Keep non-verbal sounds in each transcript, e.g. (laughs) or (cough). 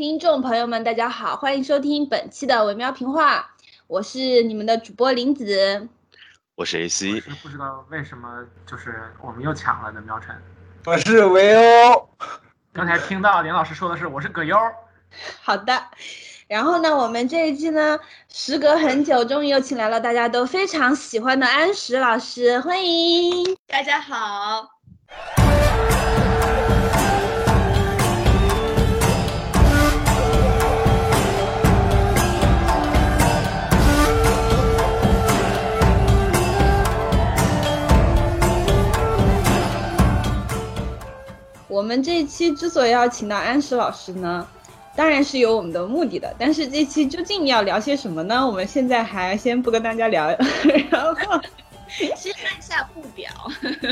听众朋友们，大家好，欢迎收听本期的维喵评话，我是你们的主播林子，我是 AC，我是不知道为什么就是我们又抢了的喵晨，我是维欧，刚才听到林老师说的是我是葛优，好的，然后呢，我们这一季呢，时隔很久，终于又请来了大家都非常喜欢的安石老师，欢迎。大家好。我们这一期之所以要请到安石老师呢，当然是有我们的目的的。但是这期究竟要聊些什么呢？我们现在还先不跟大家聊，然后 (laughs) 先按下不表。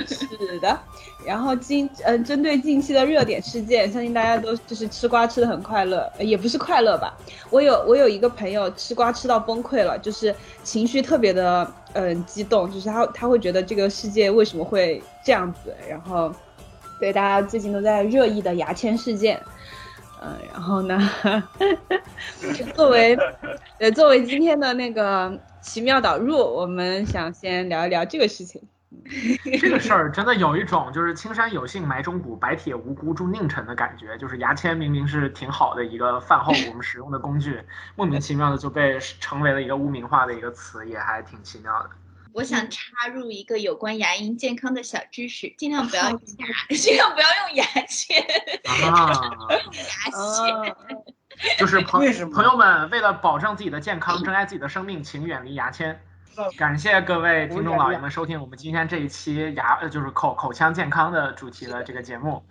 是的，然后近嗯，针对近期的热点事件，相信大家都就是吃瓜吃的很快乐，也不是快乐吧。我有我有一个朋友吃瓜吃到崩溃了，就是情绪特别的嗯激动，就是他他会觉得这个世界为什么会这样子，然后。对，大家最近都在热议的牙签事件，嗯，然后呢，(laughs) 作为，呃，作为今天的那个奇妙导入，我们想先聊一聊这个事情。(laughs) 这个事儿真的有一种就是青山有幸埋忠骨，白铁无辜铸佞臣的感觉，就是牙签明明是挺好的一个饭后我们使用的工具，(laughs) 莫名其妙的就被成为了一个污名化的一个词，也还挺奇妙的。我想插入一个有关牙龈健康的小知识，尽量不要用牙，(laughs) 尽量不要用牙签。(laughs) 啊，牙签。(laughs) 就是朋朋友们为了保证自己的健康，珍爱自己的生命，请远离牙签。感谢各位听众老爷们收听我们今天这一期牙呃就是口口腔健康的主题的这个节目。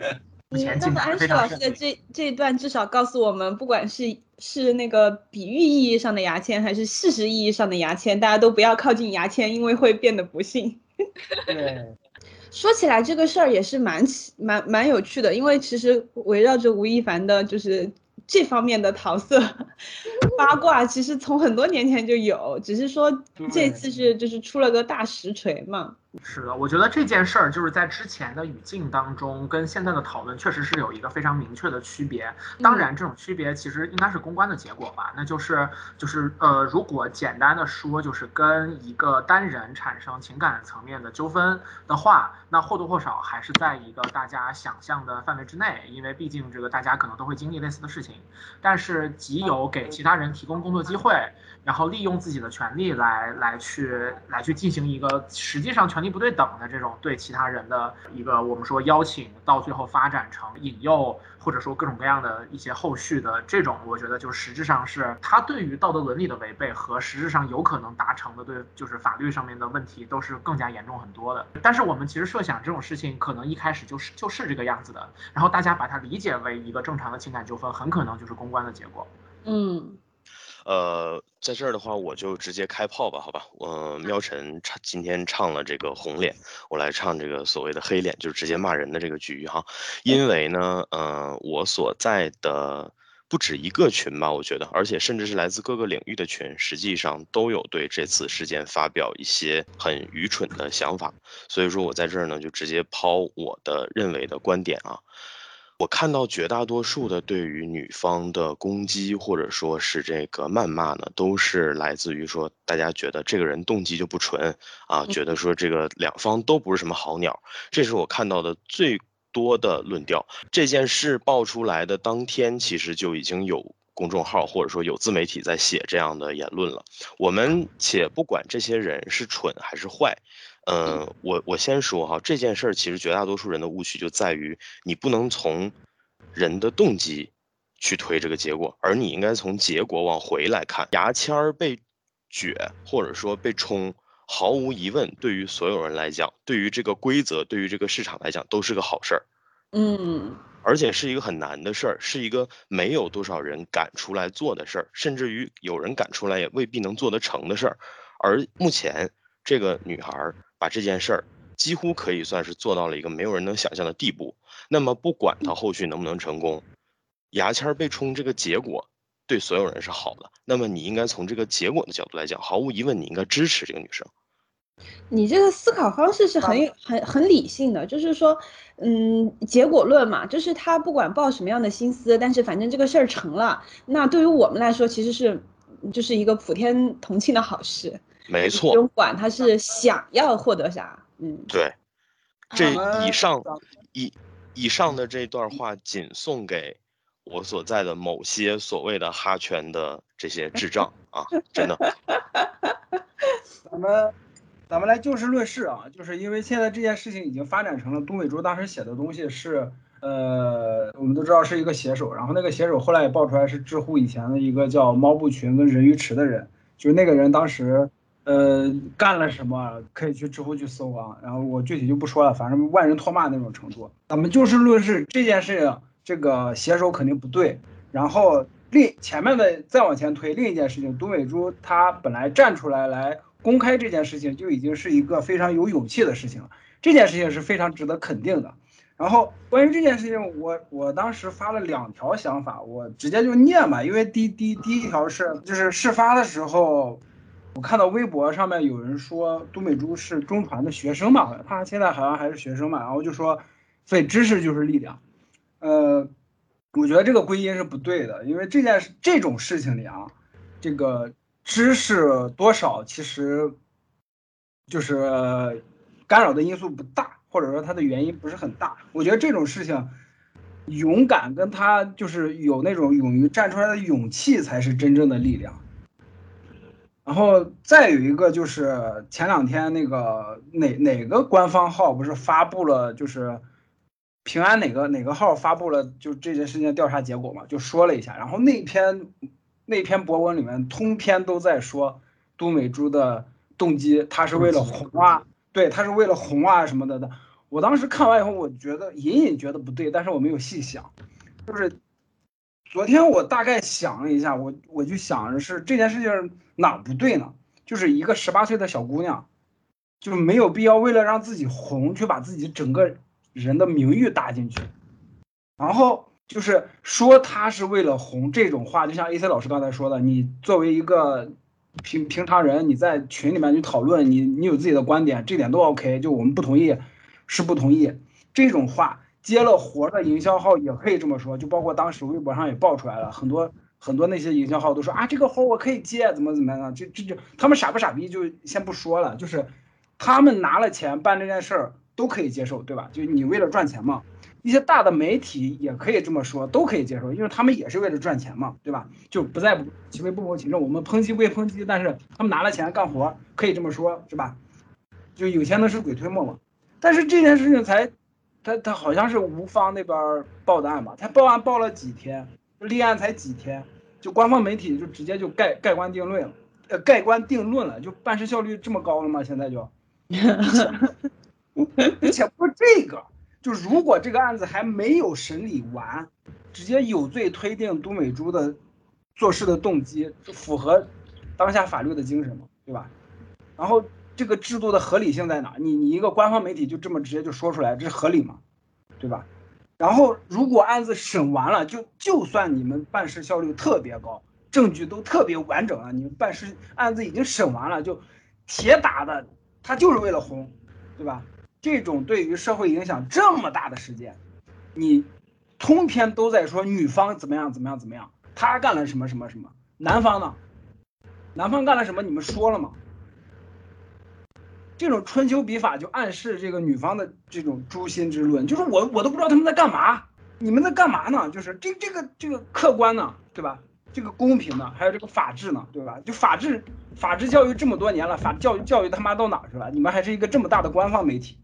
嗯。那么安石老师的这这一段至少告诉我们，不管是是那个比喻意义上的牙签，还是事实意义上的牙签，大家都不要靠近牙签，因为会变得不幸。(laughs) 对，说起来这个事儿也是蛮蛮蛮有趣的，因为其实围绕着吴亦凡的，就是这方面的桃色 (laughs) 八卦，其实从很多年前就有，只是说这次是就是出了个大实锤嘛。是的，我觉得这件事儿就是在之前的语境当中，跟现在的讨论确实是有一个非常明确的区别。当然，这种区别其实应该是公关的结果吧？那就是就是呃，如果简单的说，就是跟一个单人产生情感层面的纠纷的话，那或多或少还是在一个大家想象的范围之内，因为毕竟这个大家可能都会经历类似的事情。但是，既有给其他人提供工作机会。然后利用自己的权利来来去来去进行一个实际上权力不对等的这种对其他人的一个我们说邀请，到最后发展成引诱，或者说各种各样的一些后续的这种，我觉得就实质上是他对于道德伦理的违背和实质上有可能达成的对就是法律上面的问题都是更加严重很多的。但是我们其实设想这种事情可能一开始就是就是这个样子的，然后大家把它理解为一个正常的情感纠纷，很可能就是公关的结果。嗯。呃，在这儿的话，我就直接开炮吧，好吧。我喵晨唱今天唱了这个红脸，我来唱这个所谓的黑脸，就是直接骂人的这个局哈。因为呢，呃，我所在的不止一个群吧，我觉得，而且甚至是来自各个领域的群，实际上都有对这次事件发表一些很愚蠢的想法。所以说我在这儿呢，就直接抛我的认为的观点啊。我看到绝大多数的对于女方的攻击或者说是这个谩骂呢，都是来自于说大家觉得这个人动机就不纯啊，觉得说这个两方都不是什么好鸟，这是我看到的最多的论调。这件事爆出来的当天，其实就已经有公众号或者说有自媒体在写这样的言论了。我们且不管这些人是蠢还是坏。嗯，我我先说哈，这件事儿其实绝大多数人的误区就在于你不能从人的动机去推这个结果，而你应该从结果往回来看。牙签儿被撅或者说被冲，毫无疑问，对于所有人来讲，对于这个规则，对于这个市场来讲，都是个好事儿。嗯，而且是一个很难的事儿，是一个没有多少人敢出来做的事儿，甚至于有人敢出来也未必能做得成的事儿。而目前这个女孩儿。把这件事儿几乎可以算是做到了一个没有人能想象的地步。那么不管他后续能不能成功，牙签被冲这个结果对所有人是好的。那么你应该从这个结果的角度来讲，毫无疑问你应该支持这个女生。你这个思考方式是很很很理性的，就是说，嗯，结果论嘛，就是他不管抱什么样的心思，但是反正这个事儿成了，那对于我们来说其实是就是一个普天同庆的好事。没错，不用管他是想要获得啥，嗯，对。这以上以以上的这段话仅送给我所在的某些所谓的哈圈的这些智障 (laughs) 啊，真的。(laughs) 咱们咱们来就事论事啊，就是因为现在这件事情已经发展成了东北猪当时写的东西是，呃，我们都知道是一个写手，然后那个写手后来也爆出来是知乎以前的一个叫猫不群跟人鱼池的人，就是那个人当时。呃，干了什么可以去知乎去搜啊，然后我具体就不说了，反正万人唾骂那种程度。咱们就事论事，这件事情这个写手肯定不对。然后另前面的再往前推，另一件事情，都美珠她本来站出来来公开这件事情，就已经是一个非常有勇气的事情了。这件事情是非常值得肯定的。然后关于这件事情，我我当时发了两条想法，我直接就念吧，因为第第第一条是就是事发的时候。我看到微博上面有人说都美珠是中传的学生嘛，他现在好像还是学生嘛，然后就说，所以知识就是力量，呃，我觉得这个归因是不对的，因为这件事这种事情里啊，这个知识多少其实就是干扰的因素不大，或者说它的原因不是很大。我觉得这种事情，勇敢跟他就是有那种勇于站出来的勇气才是真正的力量。然后再有一个就是前两天那个哪哪个官方号不是发布了，就是平安哪个哪个号发布了就这件事情的调查结果嘛，就说了一下。然后那篇那篇博文里面通篇都在说都美珠的动机，他是为了红啊，对，他是为了红啊什么的的。我当时看完以后，我觉得隐隐觉得不对，但是我没有细想，就是。昨天我大概想了一下，我我就想着是这件事情哪不对呢？就是一个十八岁的小姑娘，就没有必要为了让自己红，去把自己整个人的名誉搭进去。然后就是说她是为了红这种话，就像 A C 老师刚才说的，你作为一个平平常人，你在群里面去讨论，你你有自己的观点，这点都 OK。就我们不同意，是不同意这种话。接了活的营销号也可以这么说，就包括当时微博上也爆出来了很多很多那些营销号都说啊这个活我可以接，怎么怎么样的，这这就他们傻不傻逼就先不说了，就是他们拿了钱办这件事儿都可以接受，对吧？就你为了赚钱嘛，一些大的媒体也可以这么说，都可以接受，因为他们也是为了赚钱嘛，对吧？就不在其位不谋其政，我们抨击归抨击，但是他们拿了钱干活，可以这么说，是吧？就有钱能使鬼推磨嘛，但是这件事情才。他他好像是吴方那边报的案吧？他报案报了几天，立案才几天，就官方媒体就直接就盖盖棺定论了，呃，盖棺定论了，就办事效率这么高了吗？现在就，(laughs) 而且不是这个，就如果这个案子还没有审理完，直接有罪推定都美珠的做事的动机，符合当下法律的精神嘛，对吧？然后。这个制度的合理性在哪？你你一个官方媒体就这么直接就说出来，这是合理吗？对吧？然后如果案子审完了，就就算你们办事效率特别高，证据都特别完整了，你们办事案子已经审完了，就铁打的，他就是为了红，对吧？这种对于社会影响这么大的事件，你通篇都在说女方怎么样怎么样怎么样，他干了什么什么什么，男方呢？男方干了什么？你们说了吗？这种春秋笔法就暗示这个女方的这种诛心之论，就是我我都不知道他们在干嘛，你们在干嘛呢？就是这这个这个客观呢，对吧？这个公平呢，还有这个法治呢，对吧？就法治法治教育这么多年了，法教育教育他妈到哪去了？你们还是一个这么大的官方媒体，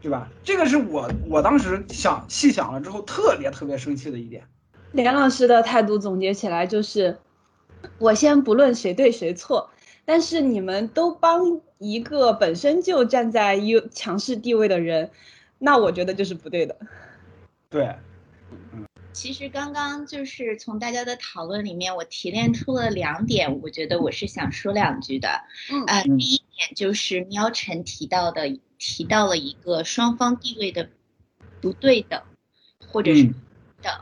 对吧？这个是我我当时想细想了之后特别特别生气的一点。连老师的态度总结起来就是，我先不论谁对谁错。但是你们都帮一个本身就站在优强势地位的人，那我觉得就是不对的。对，其实刚刚就是从大家的讨论里面，我提炼出了两点，我觉得我是想说两句的。嗯，呃，第一点就是喵晨提到的，提到了一个双方地位的不对等，或者是等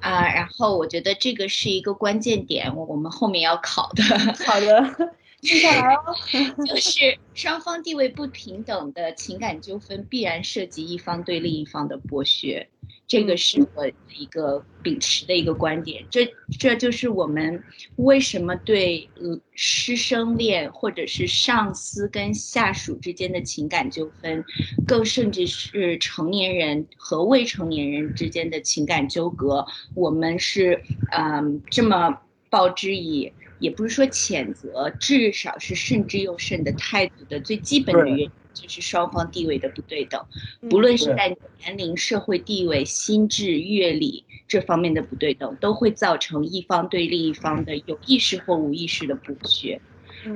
啊，然后我觉得这个是一个关键点，我我们后面要考的。好的。接下来哦，(laughs) 就是双方地位不平等的情感纠纷，必然涉及一方对另一方的剥削。这个是我一个秉持的一个观点，这这就是我们为什么对呃师生恋或者是上司跟下属之间的情感纠纷，更甚至是成年人和未成年人之间的情感纠葛，我们是嗯这么报之以，也不是说谴责，至少是慎之又慎的态度的最基本的原因。就是双方地位的不对等，不论是在年龄、社会地位、心智、阅历这方面的不对等，都会造成一方对另一方的有意识或无意识的剥削。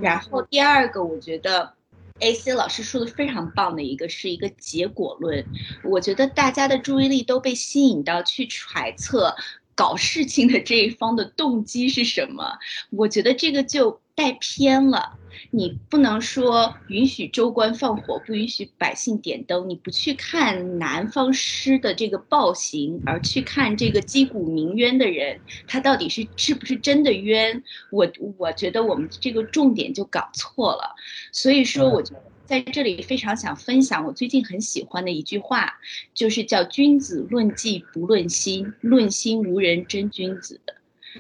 然后第二个，我觉得 A C 老师说的非常棒的一个是一个结果论。我觉得大家的注意力都被吸引到去揣测搞事情的这一方的动机是什么，我觉得这个就带偏了。你不能说允许州官放火，不允许百姓点灯。你不去看南方师的这个暴行，而去看这个击鼓鸣冤的人，他到底是是不是真的冤？我我觉得我们这个重点就搞错了。所以说，我在这里非常想分享我最近很喜欢的一句话，就是叫“君子论迹不论心，论心无人真君子”。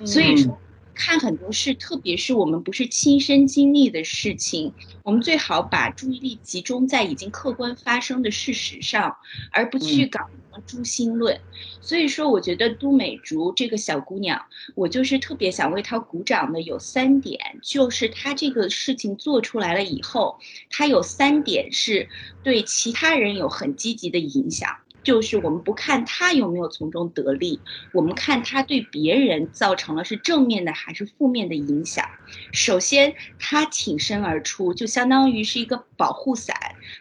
所以说。看很多事，特别是我们不是亲身经历的事情，我们最好把注意力集中在已经客观发生的事实上，而不去搞什么诛心论。所以说，我觉得都美竹这个小姑娘，我就是特别想为她鼓掌的有三点，就是她这个事情做出来了以后，她有三点是对其他人有很积极的影响。就是我们不看他有没有从中得利，我们看他对别人造成了是正面的还是负面的影响。首先，他挺身而出，就相当于是一个保护伞，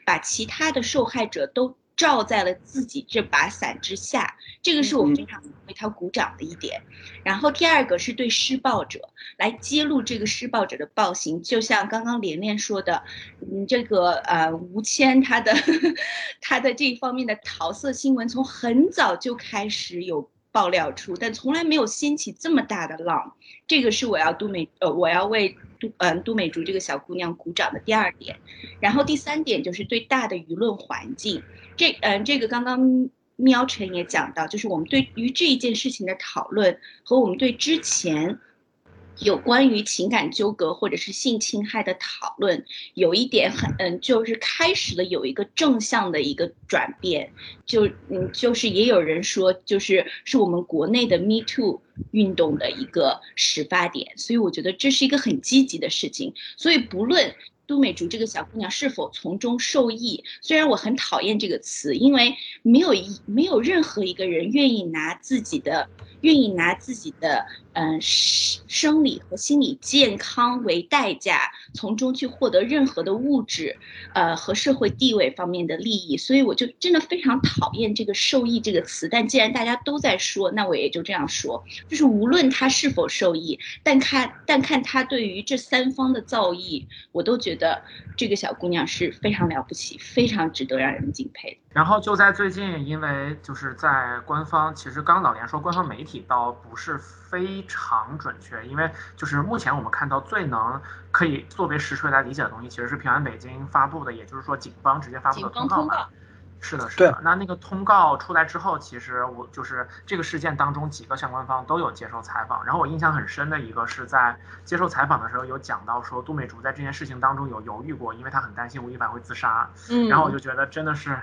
把其他的受害者都。罩在了自己这把伞之下，这个是我非常为他鼓掌的一点。然后第二个是对施暴者来揭露这个施暴者的暴行，就像刚刚连连说的，嗯，这个呃吴谦他的 (laughs) 他的这一方面的桃色新闻从很早就开始有爆料出，但从来没有掀起这么大的浪。这个是我要杜美呃我要为杜嗯杜美竹这个小姑娘鼓掌的第二点。然后第三点就是对大的舆论环境。这嗯，这个刚刚喵晨也讲到，就是我们对于这一件事情的讨论和我们对之前有关于情感纠葛或者是性侵害的讨论，有一点很嗯，就是开始了有一个正向的一个转变，就嗯，就是也有人说，就是是我们国内的 Me Too 运动的一个始发点，所以我觉得这是一个很积极的事情，所以不论。都美竹这个小姑娘是否从中受益？虽然我很讨厌这个词，因为没有一没有任何一个人愿意拿自己的。愿意拿自己的嗯生生理和心理健康为代价，从中去获得任何的物质，呃和社会地位方面的利益，所以我就真的非常讨厌这个受益这个词。但既然大家都在说，那我也就这样说，就是无论他是否受益，但看但看他对于这三方的造诣，我都觉得这个小姑娘是非常了不起，非常值得让人敬佩的。然后就在最近，因为就是在官方，其实刚老连说官方媒体倒不是非常准确，因为就是目前我们看到最能可以作为实锤来理解的东西，其实是平安北京发布的，也就是说警方直接发布的通告嘛。是的，是的。那那个通告出来之后，其实我就是这个事件当中几个相关方都有接受采访，然后我印象很深的一个是在接受采访的时候有讲到说杜美竹在这件事情当中有犹豫过，因为她很担心吴亦凡会自杀。嗯。然后我就觉得真的是。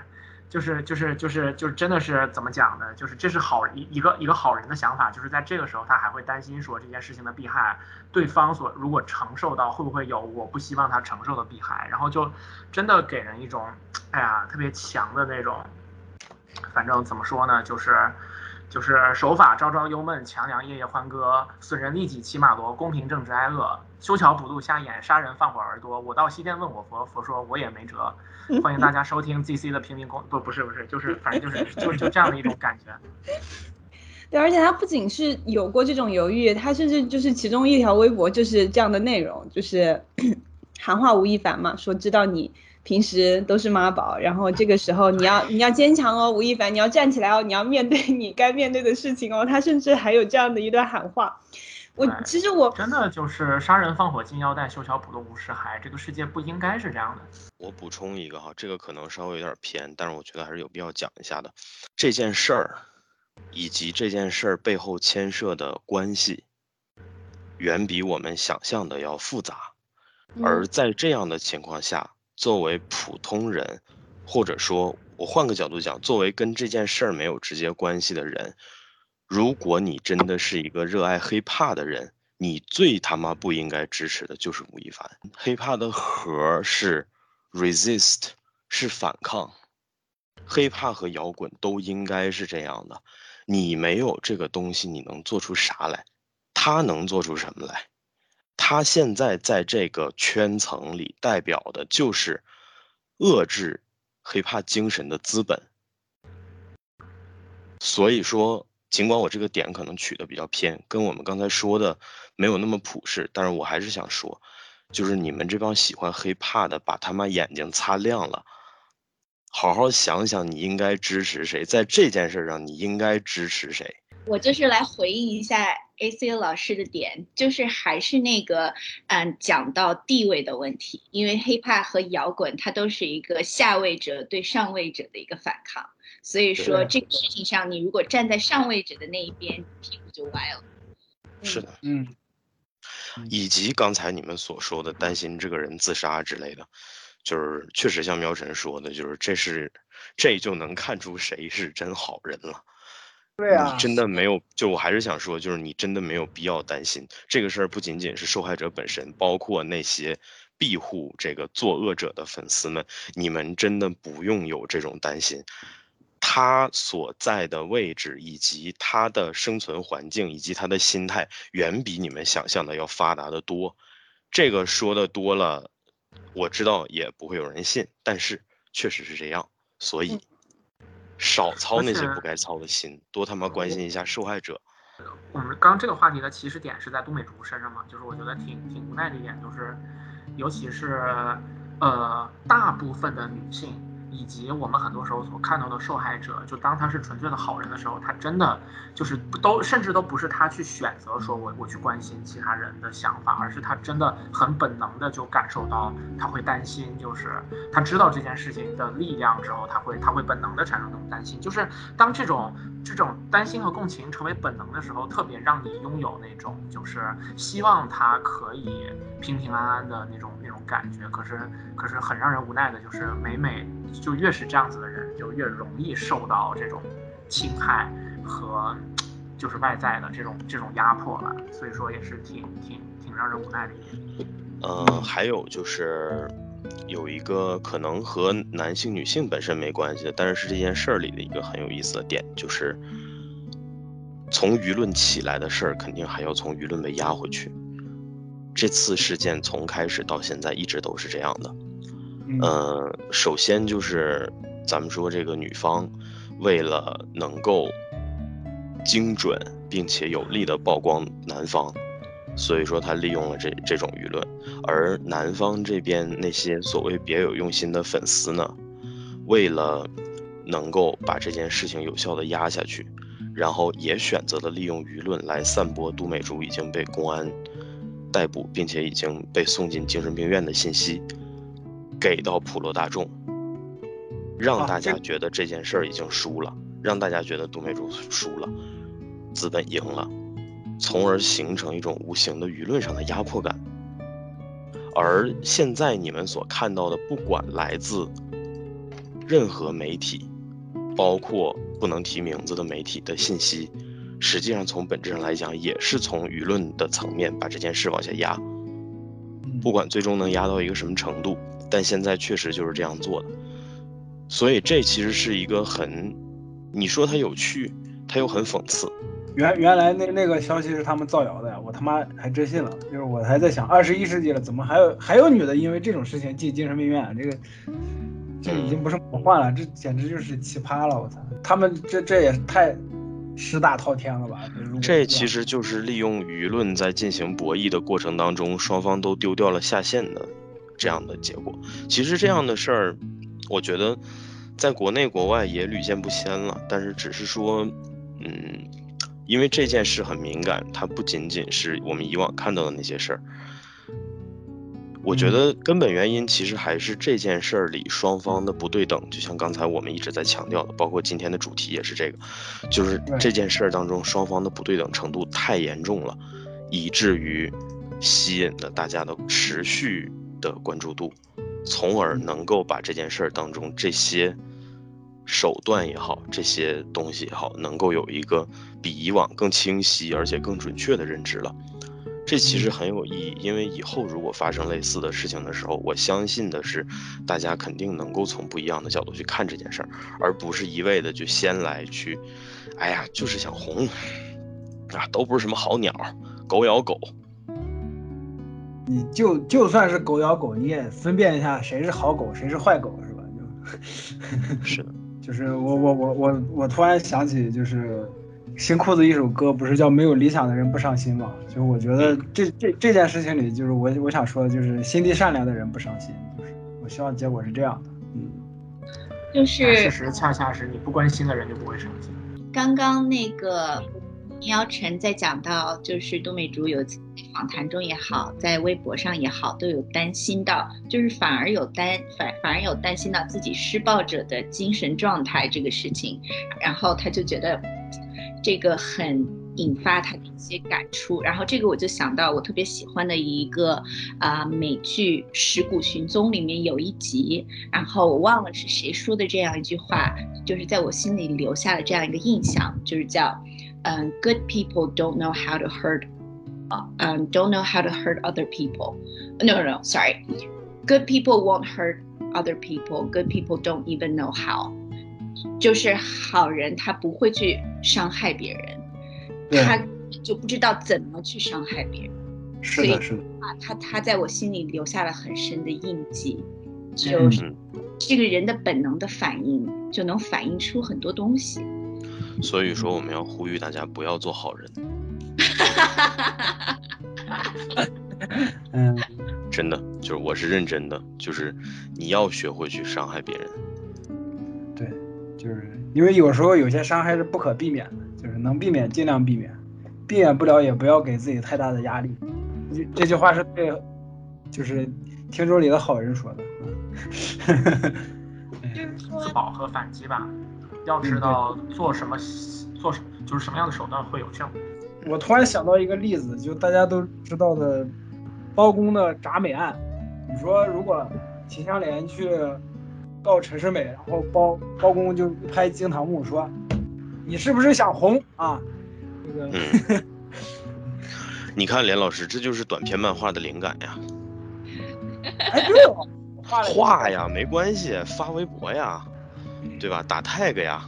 就是就是就是就是真的是怎么讲呢？就是这是好一一个一个好人的想法，就是在这个时候他还会担心说这件事情的弊害，对方所如果承受到会不会有我不希望他承受的弊害，然后就真的给人一种哎呀特别强的那种，反正怎么说呢，就是。就是守法朝朝忧闷，强梁夜夜欢歌，损人利己骑马骡，公平正直挨饿，修桥补路瞎眼，杀人放火儿多。我到西天问我佛，佛说我也没辙。(laughs) 欢迎大家收听 ZC 的平民公不不是不是，就是反正就是就就这样的一种感觉。(laughs) 对，而且他不仅是有过这种犹豫，他甚至就是其中一条微博就是这样的内容，就是 (coughs) 喊话吴亦凡嘛，说知道你。平时都是妈宝，然后这个时候你要你要坚强哦，吴亦凡，你要站起来哦，你要面对你该面对的事情哦。他甚至还有这样的一段喊话，我其实我真的就是杀人放火金腰带，修桥补路无尸骸，这个世界不应该是这样的。我补充一个哈，这个可能稍微有点偏，但是我觉得还是有必要讲一下的。这件事儿以及这件事儿背后牵涉的关系，远比我们想象的要复杂。而在这样的情况下，作为普通人，或者说我换个角度讲，作为跟这件事儿没有直接关系的人。如果你真的是一个热爱黑怕的人，你最他妈不应该支持的就是吴亦凡。黑怕的核是 resist，是反抗。黑怕和摇滚都应该是这样的。你没有这个东西，你能做出啥来？他能做出什么来？他现在在这个圈层里代表的就是遏制黑怕精神的资本。所以说。尽管我这个点可能取的比较偏，跟我们刚才说的没有那么普世，但是我还是想说，就是你们这帮喜欢黑怕的，把他妈眼睛擦亮了，好好想想你应该支持谁，在这件事上你应该支持谁。我就是来回应一下 A C 老师的点，就是还是那个，嗯，讲到地位的问题，因为黑怕和摇滚它都是一个下位者对上位者的一个反抗。所以说这个事情上，你如果站在上位者的那一边，屁股就歪了。是的，嗯，以及刚才你们所说的担心这个人自杀之类的，就是确实像喵晨说的，就是这是这就能看出谁是真好人了。对啊，你真的没有，就我还是想说，就是你真的没有必要担心这个事儿，不仅仅是受害者本身，包括那些庇护这个作恶者的粉丝们，你们真的不用有这种担心。他所在的位置，以及他的生存环境，以及他的心态，远比你们想象的要发达的多。这个说的多了，我知道也不会有人信，但是确实是这样。所以，少操那些不该操的心，多他妈关心一下受害者。我们刚这个话题的起始点是在杜美竹身上嘛？就是我觉得挺挺无奈的一点，就是尤其是呃大部分的女性。以及我们很多时候所看到的受害者，就当他是纯粹的好人的时候，他真的就是都甚至都不是他去选择说我我去关心其他人的想法，而是他真的很本能的就感受到他会担心，就是他知道这件事情的力量之后，他会他会本能的产生这种担心，就是当这种这种担心和共情成为本能的时候，特别让你拥有那种就是希望他可以平平安安的那种那种感觉。可是可是很让人无奈的就是每每。就越是这样子的人，就越容易受到这种侵害和就是外在的这种这种压迫吧。所以说也是挺挺挺让人无奈的一点。嗯，还有就是有一个可能和男性女性本身没关系的，但是是这件事儿里的一个很有意思的点，就是从舆论起来的事儿，肯定还要从舆论被压回去。这次事件从开始到现在一直都是这样的。嗯，首先就是咱们说这个女方，为了能够精准并且有力的曝光男方，所以说他利用了这这种舆论，而南方这边那些所谓别有用心的粉丝呢，为了能够把这件事情有效的压下去，然后也选择了利用舆论来散播杜美竹已经被公安逮捕，并且已经被送进精神病院的信息。给到普罗大众，让大家觉得这件事儿已经输了，让大家觉得杜美竹输了，资本赢了，从而形成一种无形的舆论上的压迫感。而现在你们所看到的，不管来自任何媒体，包括不能提名字的媒体的信息，实际上从本质上来讲，也是从舆论的层面把这件事往下压。不管最终能压到一个什么程度。但现在确实就是这样做的，所以这其实是一个很，你说它有趣，它又很讽刺。原原来那那个消息是他们造谣的呀，我他妈还真信了。就是我还在想，二十一世纪了，怎么还有还有女的因为这种事情进精神病院？这个这已经不是魔幻了，这简直就是奇葩了！我操，他们这这也太师大滔天了吧？这其实就是利用舆论在进行博弈的过程当中，双方都丢掉了下线的。这样的结果，其实这样的事儿，我觉得，在国内国外也屡见不鲜了。但是只是说，嗯，因为这件事很敏感，它不仅仅是我们以往看到的那些事儿。我觉得根本原因其实还是这件事儿里双方的不对等，就像刚才我们一直在强调的，包括今天的主题也是这个，就是这件事儿当中双方的不对等程度太严重了，以至于吸引了大家的持续的关注度，从而能够把这件事儿当中这些手段也好，这些东西也好，能够有一个比以往更清晰而且更准确的认知了。这其实很有意义，因为以后如果发生类似的事情的时候，我相信的是，大家肯定能够从不一样的角度去看这件事儿，而不是一味的就先来去，哎呀，就是想红，啊，都不是什么好鸟，狗咬狗。你就就算是狗咬狗，你也分辨一下谁是好狗，谁是坏狗，是吧？就，(laughs) 是的，就是我我我我我突然想起就是。新裤子一首歌不是叫没有理想的人不伤心吗？就是我觉得这这这件事情里，就是我我想说的就是心地善良的人不伤心，就是我希望结果是这样的，嗯，就是事实恰恰是你不关心的人就不会伤心。刚刚那个喵晨在讲到，就是杜美竹有访谈中也好，在微博上也好，都有担心到，就是反而有担反反而有担心到自己施暴者的精神状态这个事情，然后他就觉得。这个很引发他的一些感触，然后这个我就想到我特别喜欢的一个啊美剧《尸骨寻踪》里面有一集，然后我忘了是谁说的这样一句话，就是在我心里留下了这样一个印象，就是叫嗯，Good people don't know how to hurt，嗯，don't know how to hurt other people。No no sorry，Good people won't hurt other people，Good people don't even know how。就是好人，他不会去伤害别人，他就不知道怎么去伤害别人。是的，是的啊，他他在我心里留下了很深的印记，就是这个人的本能的反应就能反映出很多东西。所以说，我们要呼吁大家不要做好人。(laughs) 嗯，真的，就是我是认真的，就是你要学会去伤害别人。就是因为有时候有些伤害是不可避免的，就是能避免尽量避免，避免不了也不要给自己太大的压力。这这句话是对，就是听众里的好人说的。(laughs) 自保和反击吧，要知道做什么，做什就是什么样的手段会有效。我突然想到一个例子，就大家都知道的包公的铡美案。你说如果秦香莲去。告陈世美，然后包包公就拍惊堂木说：“你是不是想红啊？”这个，(laughs) 你看连老师，这就是短篇漫画的灵感呀。哎，对哦，画呀，没关系，发微博呀，对吧？打 tag 呀。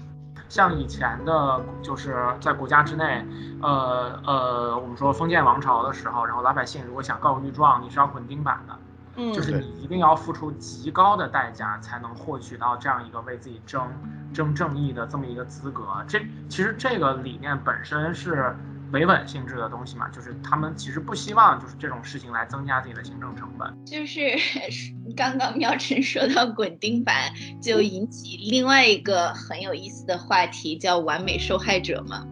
像以前的，就是在国家之内，呃呃，我们说封建王朝的时候，然后老百姓如果想告御状，你是要滚钉板的。就是你一定要付出极高的代价，才能获取到这样一个为自己争争正义的这么一个资格。这其实这个理念本身是维稳性质的东西嘛，就是他们其实不希望就是这种事情来增加自己的行政成本。就是 (laughs) 刚刚妙晨说到滚钉板，就引起另外一个很有意思的话题，叫完美受害者嘛。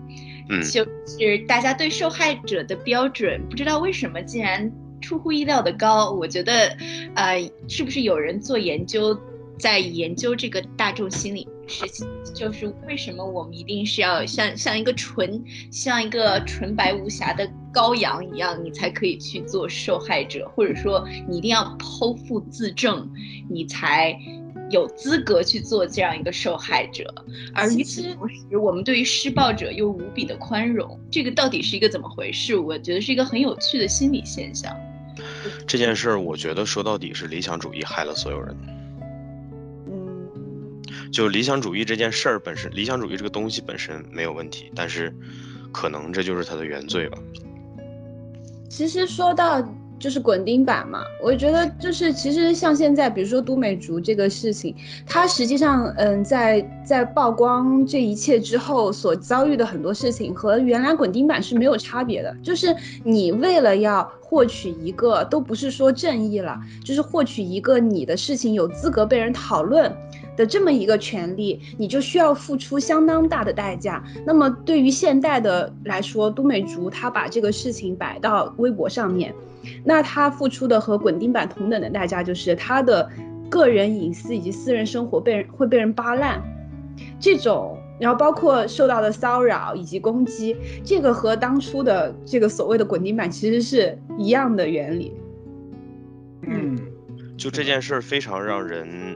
嗯，就是大家对受害者的标准，不知道为什么竟然。出乎意料的高，我觉得，呃，是不是有人做研究，在研究这个大众心理事情，就是为什么我们一定是要像像一个纯像一个纯白无瑕的羔羊一样，你才可以去做受害者，或者说你一定要剖腹自证，你才有资格去做这样一个受害者，而与此同时，我们对于施暴者又无比的宽容，这个到底是一个怎么回事？我觉得是一个很有趣的心理现象。这件事儿，我觉得说到底是理想主义害了所有人。嗯，就理想主义这件事儿本身，理想主义这个东西本身没有问题，但是可能这就是它的原罪吧。其实说到。就是滚钉板嘛，我觉得就是其实像现在，比如说都美竹这个事情，它实际上嗯，在在曝光这一切之后所遭遇的很多事情，和原来滚钉板是没有差别的。就是你为了要获取一个，都不是说正义了，就是获取一个你的事情有资格被人讨论。的这么一个权利，你就需要付出相当大的代价。那么对于现代的来说，都美竹他把这个事情摆到微博上面，那他付出的和滚钉板同等的代价就是他的个人隐私以及私人生活被人会被人扒烂，这种。然后包括受到的骚扰以及攻击，这个和当初的这个所谓的滚钉板其实是一样的原理。嗯，就这件事儿非常让人，嗯，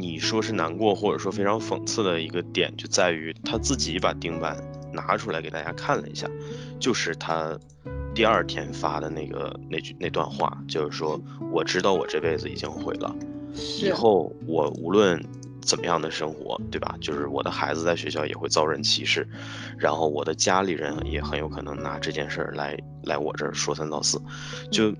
你说是难过或者说非常讽刺的一个点，就在于他自己把钉板拿出来给大家看了一下，就是他第二天发的那个那句那段话，就是说我知道我这辈子已经毁了，以后我无论。怎么样的生活，对吧？就是我的孩子在学校也会遭人歧视，然后我的家里人也很有可能拿这件事儿来来我这儿说三道四。就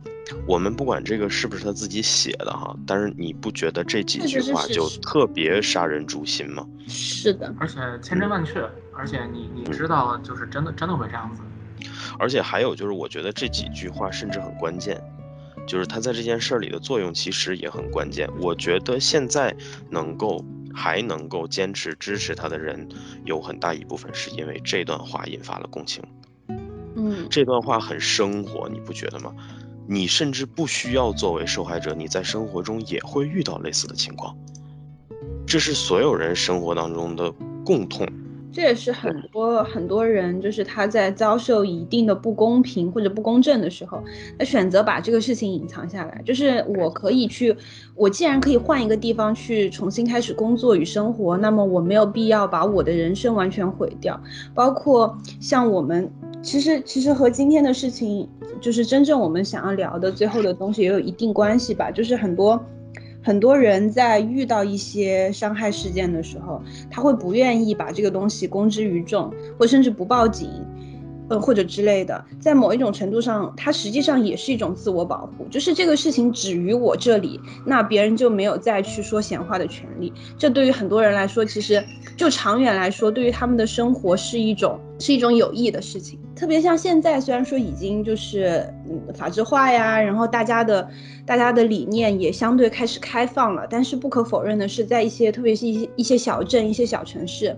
我们不管这个是不是他自己写的哈，但是你不觉得这几句话就特别杀人诛心吗？是的，而且千真万确，而且你你知道，就是真的真的会这样子。而且还有就是，我觉得这几句话甚至很关键。就是他在这件事儿里的作用其实也很关键。我觉得现在能够还能够坚持支持他的人，有很大一部分是因为这段话引发了共情。嗯，这段话很生活，你不觉得吗？你甚至不需要作为受害者，你在生活中也会遇到类似的情况。这是所有人生活当中的共痛。这也是很多很多人，就是他在遭受一定的不公平或者不公正的时候，他选择把这个事情隐藏下来。就是我可以去，我既然可以换一个地方去重新开始工作与生活，那么我没有必要把我的人生完全毁掉。包括像我们，其实其实和今天的事情，就是真正我们想要聊的最后的东西也有一定关系吧。就是很多。很多人在遇到一些伤害事件的时候，他会不愿意把这个东西公之于众，或甚至不报警，呃，或者之类的。在某一种程度上，它实际上也是一种自我保护，就是这个事情止于我这里，那别人就没有再去说闲话的权利。这对于很多人来说，其实就长远来说，对于他们的生活是一种是一种有益的事情。特别像现在，虽然说已经就是嗯法制化呀，然后大家的大家的理念也相对开始开放了，但是不可否认的是，在一些特别是一些一些小镇、一些小城市，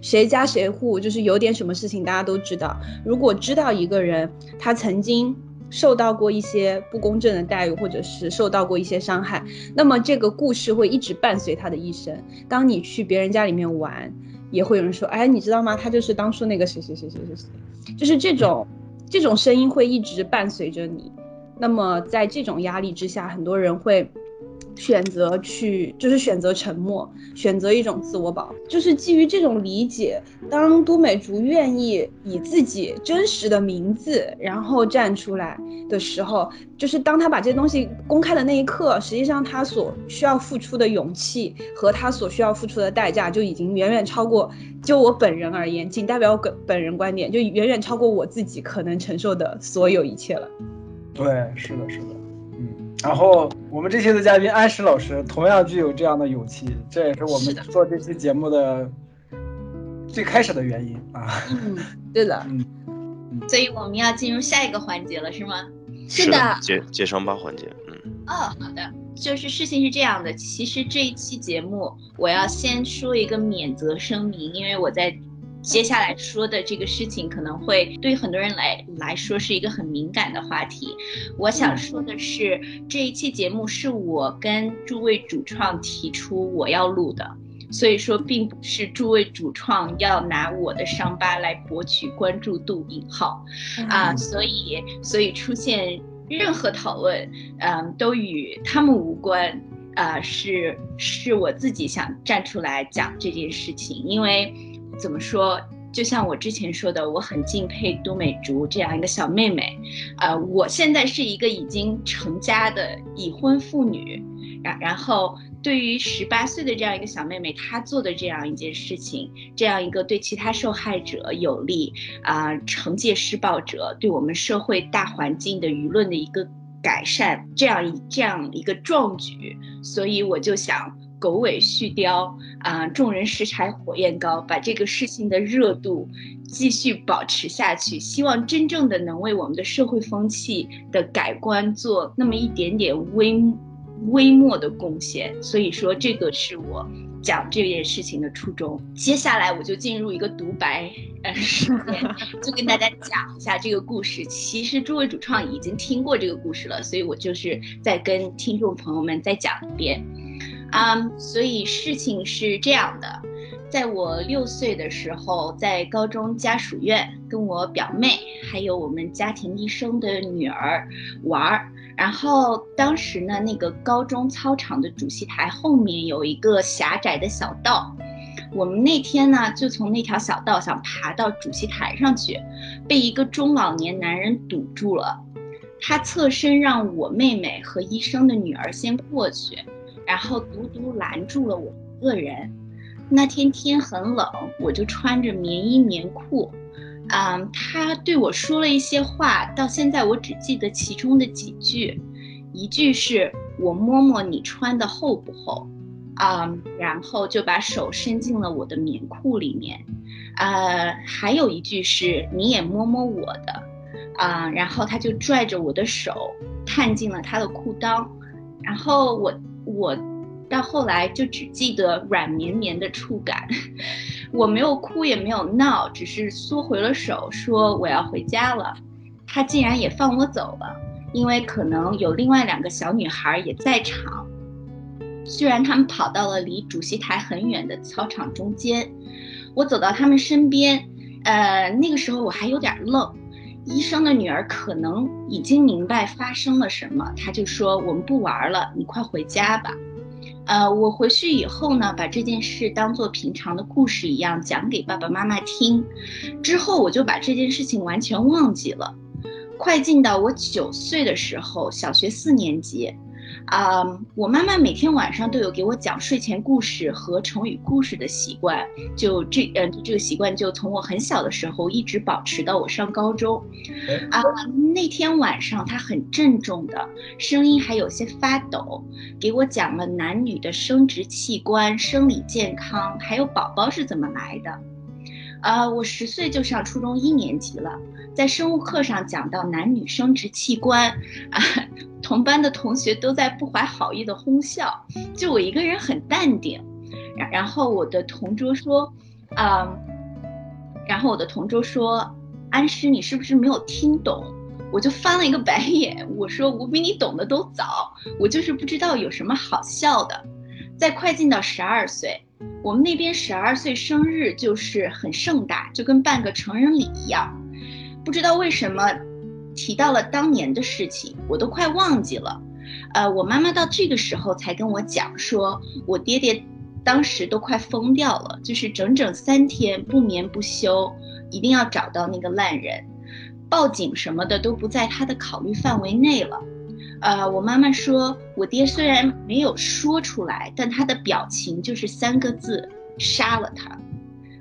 谁家谁户就是有点什么事情，大家都知道。如果知道一个人他曾经受到过一些不公正的待遇，或者是受到过一些伤害，那么这个故事会一直伴随他的一生。当你去别人家里面玩。也会有人说，哎，你知道吗？他就是当初那个谁谁谁谁谁谁，就是这种，这种声音会一直伴随着你。那么在这种压力之下，很多人会。选择去就是选择沉默，选择一种自我保，就是基于这种理解。当都美竹愿意以自己真实的名字然后站出来的时候，就是当他把这些东西公开的那一刻，实际上他所需要付出的勇气和他所需要付出的代价就已经远远超过，就我本人而言，仅代表本本人观点，就远远超过我自己可能承受的所有一切了。对，是的，是的。然后我们这期的嘉宾安石老师同样具有这样的勇气，这也是我们做这期节目的最开始的原因啊。嗯，对的。嗯，所以我们要进入下一个环节了，是吗？是的，接接伤疤环节。嗯。哦，好的。就是事情是这样的，其实这一期节目我要先说一个免责声明，因为我在。接下来说的这个事情可能会对很多人来来说是一个很敏感的话题。我想说的是，这一期节目是我跟诸位主创提出我要录的，所以说并不是诸位主创要拿我的伤疤来博取关注度引号啊，所以所以出现任何讨论，嗯，都与他们无关啊，是是我自己想站出来讲这件事情，因为。怎么说？就像我之前说的，我很敬佩都美竹这样一个小妹妹。呃，我现在是一个已经成家的已婚妇女，然然后对于十八岁的这样一个小妹妹，她做的这样一件事情，这样一个对其他受害者有利啊，惩戒施暴者，对我们社会大环境的舆论的一个改善，这样一这样一个壮举，所以我就想。狗尾续貂啊！众人拾柴火焰高，把这个事情的热度继续保持下去。希望真正的能为我们的社会风气的改观做那么一点点微微末的贡献。所以说，这个是我讲这件事情的初衷。接下来我就进入一个独白呃时间，就跟大家讲一下这个故事。其实诸位主创已经听过这个故事了，所以我就是在跟听众朋友们再讲一遍。啊，所以事情是这样的。在我六岁的时候，在高中家属院跟我表妹，还有我们家庭医生的女儿玩儿。然后当时呢，那个高中操场的主席台后面有一个狭窄的小道，我们那天呢就从那条小道想爬到主席台上去，被一个中老年男人堵住了。他侧身让我妹妹和医生的女儿先过去，然后独独拦住了我一个人。那天天很冷，我就穿着棉衣棉裤，嗯，他对我说了一些话，到现在我只记得其中的几句，一句是我摸摸你穿的厚不厚，啊，然后就把手伸进了我的棉裤里面，呃，还有一句是你也摸摸我的，啊，然后他就拽着我的手探进了他的裤裆，然后我我。到后来就只记得软绵绵的触感，我没有哭也没有闹，只是缩回了手，说我要回家了。他竟然也放我走了，因为可能有另外两个小女孩也在场。虽然他们跑到了离主席台很远的操场中间，我走到他们身边，呃，那个时候我还有点愣。医生的女儿可能已经明白发生了什么，她就说我们不玩了，你快回家吧。呃，我回去以后呢，把这件事当做平常的故事一样讲给爸爸妈妈听，之后我就把这件事情完全忘记了。快进到我九岁的时候，小学四年级。啊，我妈妈每天晚上都有给我讲睡前故事和成语故事的习惯，就这，呃，这个习惯就从我很小的时候一直保持到我上高中。啊，那天晚上她很郑重的声音还有些发抖，给我讲了男女的生殖器官、生理健康，还有宝宝是怎么来的。呃，我十岁就上初中一年级了，在生物课上讲到男女生殖器官，啊，同班的同学都在不怀好意的哄笑，就我一个人很淡定。然然后我的同桌说，啊，然后我的同桌说，安师你是不是没有听懂？我就翻了一个白眼，我说我比你懂得都早，我就是不知道有什么好笑的。在快进到十二岁。我们那边十二岁生日就是很盛大，就跟办个成人礼一样。不知道为什么提到了当年的事情，我都快忘记了。呃，我妈妈到这个时候才跟我讲，说我爹爹当时都快疯掉了，就是整整三天不眠不休，一定要找到那个烂人，报警什么的都不在他的考虑范围内了。呃，我妈妈说，我爹虽然没有说出来，但他的表情就是三个字：杀了他。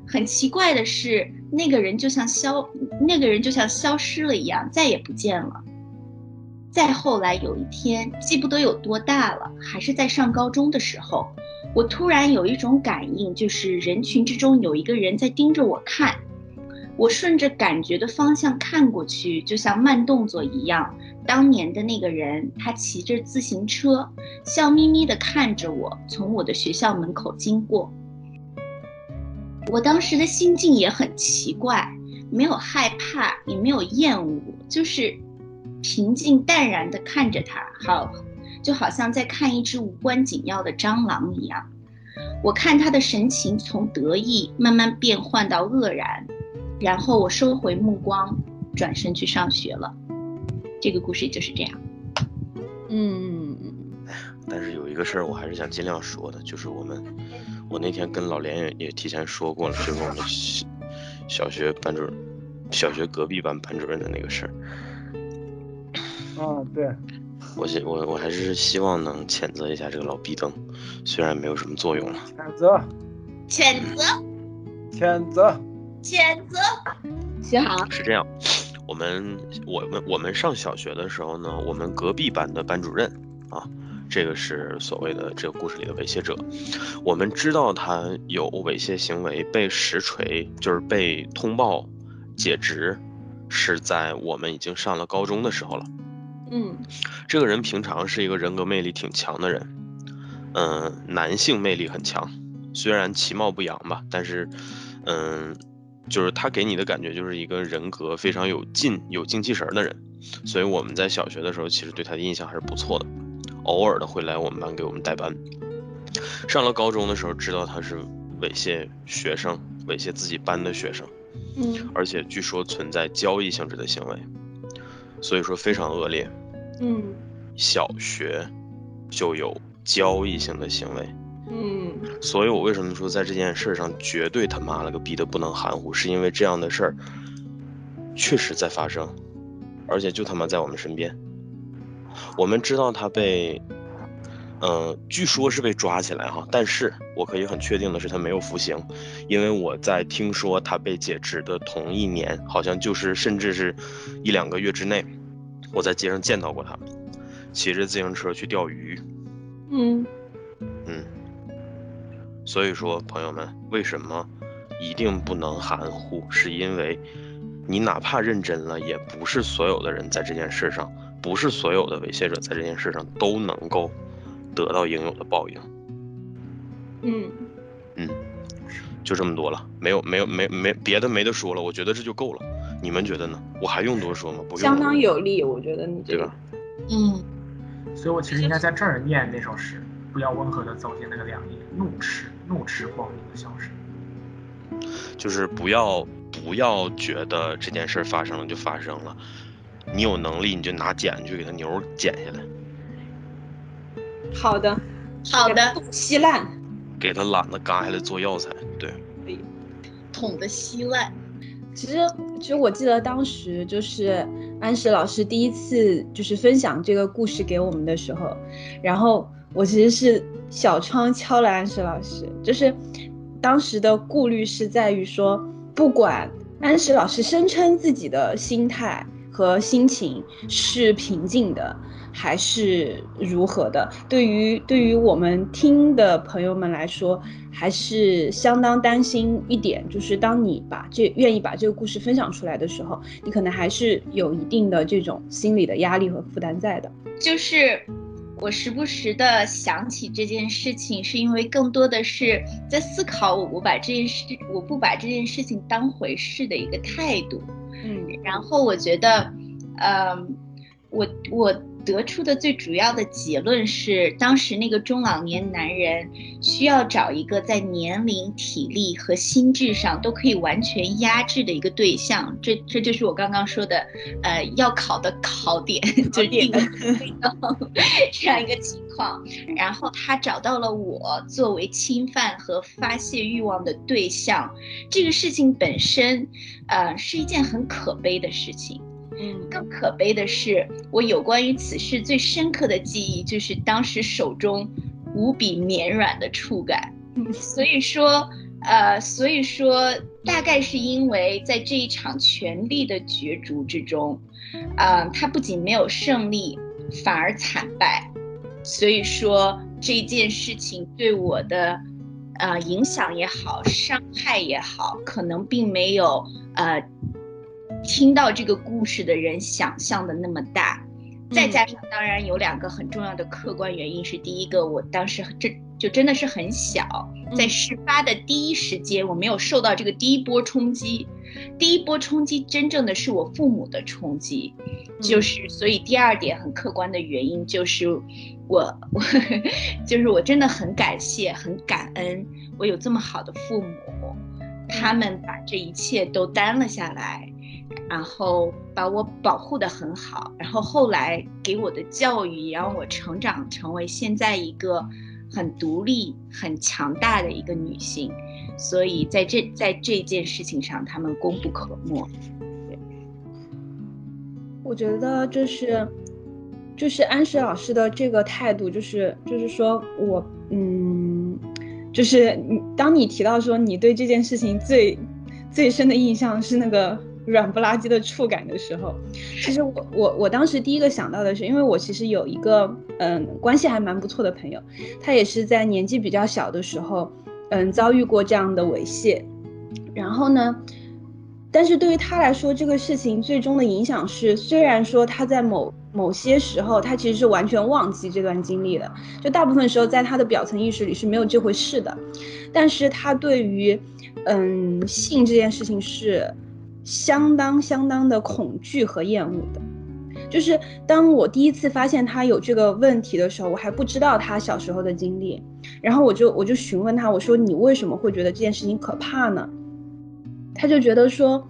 很奇怪的是，那个人就像消，那个人就像消失了一样，再也不见了。再后来有一天，记不得有多大了，还是在上高中的时候，我突然有一种感应，就是人群之中有一个人在盯着我看。我顺着感觉的方向看过去，就像慢动作一样。当年的那个人，他骑着自行车，笑眯眯地看着我从我的学校门口经过。我当时的心境也很奇怪，没有害怕，也没有厌恶，就是平静淡然地看着他，好，就好像在看一只无关紧要的蟑螂一样。我看他的神情从得意慢慢变换到愕然，然后我收回目光，转身去上学了。这个故事就是这样。嗯，但是有一个事儿，我还是想尽量说的，就是我们，我那天跟老连也也提前说过了，就是我们小小学班主任，小学隔壁班班主任的那个事儿。啊，对。我希我我还是希望能谴责一下这个老壁灯，虽然没有什么作用了。谴责。谴责。谴责。谴责。行好。是这样。我们我们我们上小学的时候呢，我们隔壁班的班主任啊，这个是所谓的这个故事里的猥亵者。我们知道他有猥亵行为，被实锤，就是被通报解职，是在我们已经上了高中的时候了。嗯，这个人平常是一个人格魅力挺强的人，嗯，男性魅力很强，虽然其貌不扬吧，但是，嗯，就是他给你的感觉就是一个人格非常有劲、有精气神的人，所以我们在小学的时候其实对他的印象还是不错的，偶尔的会来我们班给我们代班。上了高中的时候，知道他是猥亵学生、猥亵自己班的学生，嗯，而且据说存在交易性质的行为，所以说非常恶劣。嗯，小学就有交易性的行为，嗯，所以我为什么说在这件事上绝对他妈了个逼的不能含糊，是因为这样的事儿确实在发生，而且就他妈在我们身边。我们知道他被。嗯，据说是被抓起来哈，但是我可以很确定的是他没有服刑，因为我在听说他被解职的同一年，好像就是甚至是一两个月之内，我在街上见到过他，骑着自行车去钓鱼。嗯嗯，所以说朋友们，为什么一定不能含糊？是因为你哪怕认真了，也不是所有的人在这件事上，不是所有的猥亵者在这件事上都能够。得到应有的报应。嗯嗯，就这么多了，没有没有没没别的没得说了，我觉得这就够了。你们觉得呢？我还用多说吗？不用。相当有力，我觉得你这个？嗯。所以我其实应该在这儿念那首诗：不要温和的走进那个凉夜，怒斥怒斥光阴的消失。就是不要不要觉得这件事发生了就发生了，你有能力你就拿剪去给他牛剪下来。好的，好的，稀烂，给他懒得干下来做药材，对，可以，捅的稀烂。其实，其实我记得当时就是安石老师第一次就是分享这个故事给我们的时候，然后我其实是小窗敲了安石老师，就是当时的顾虑是在于说，不管安石老师声称自己的心态和心情是平静的。还是如何的？对于对于我们听的朋友们来说，还是相当担心一点，就是当你把这愿意把这个故事分享出来的时候，你可能还是有一定的这种心理的压力和负担在的。就是我时不时的想起这件事情，是因为更多的是在思考我我把这件事我不把这件事情当回事的一个态度。嗯，然后我觉得，嗯，我我。得出的最主要的结论是，当时那个中老年男人需要找一个在年龄、体力和心智上都可以完全压制的一个对象。这这就是我刚刚说的，呃，要考的考点，就是定 (laughs) 这样一个情况。然后他找到了我作为侵犯和发泄欲望的对象。这个事情本身，呃，是一件很可悲的事情。嗯，更可悲的是，我有关于此事最深刻的记忆，就是当时手中无比绵软的触感。所以说，呃，所以说，大概是因为在这一场权力的角逐之中，啊，他不仅没有胜利，反而惨败。所以说，这件事情对我的，呃，影响也好，伤害也好，可能并没有，呃。听到这个故事的人想象的那么大，再加上当然有两个很重要的客观原因，是第一个，我当时真就真的是很小，在事发的第一时间，我没有受到这个第一波冲击，第一波冲击真正的是我父母的冲击，就是所以第二点很客观的原因就是我我 (laughs) 就是我真的很感谢很感恩我有这么好的父母，他们把这一切都担了下来。然后把我保护的很好，然后后来给我的教育也让我成长成为现在一个很独立、很强大的一个女性，所以在这在这件事情上，他们功不可没。对，我觉得就是就是安石老师的这个态度，就是就是说我嗯，就是你当你提到说你对这件事情最最深的印象是那个。软不拉几的触感的时候，其实我我我当时第一个想到的是，因为我其实有一个嗯关系还蛮不错的朋友，他也是在年纪比较小的时候，嗯遭遇过这样的猥亵，然后呢，但是对于他来说，这个事情最终的影响是，虽然说他在某某些时候，他其实是完全忘记这段经历的，就大部分时候在他的表层意识里是没有这回事的，但是他对于，嗯，性这件事情是相当相当的恐惧和厌恶的。就是当我第一次发现他有这个问题的时候，我还不知道他小时候的经历，然后我就我就询问他，我说你为什么会觉得这件事情可怕呢？他就觉得说，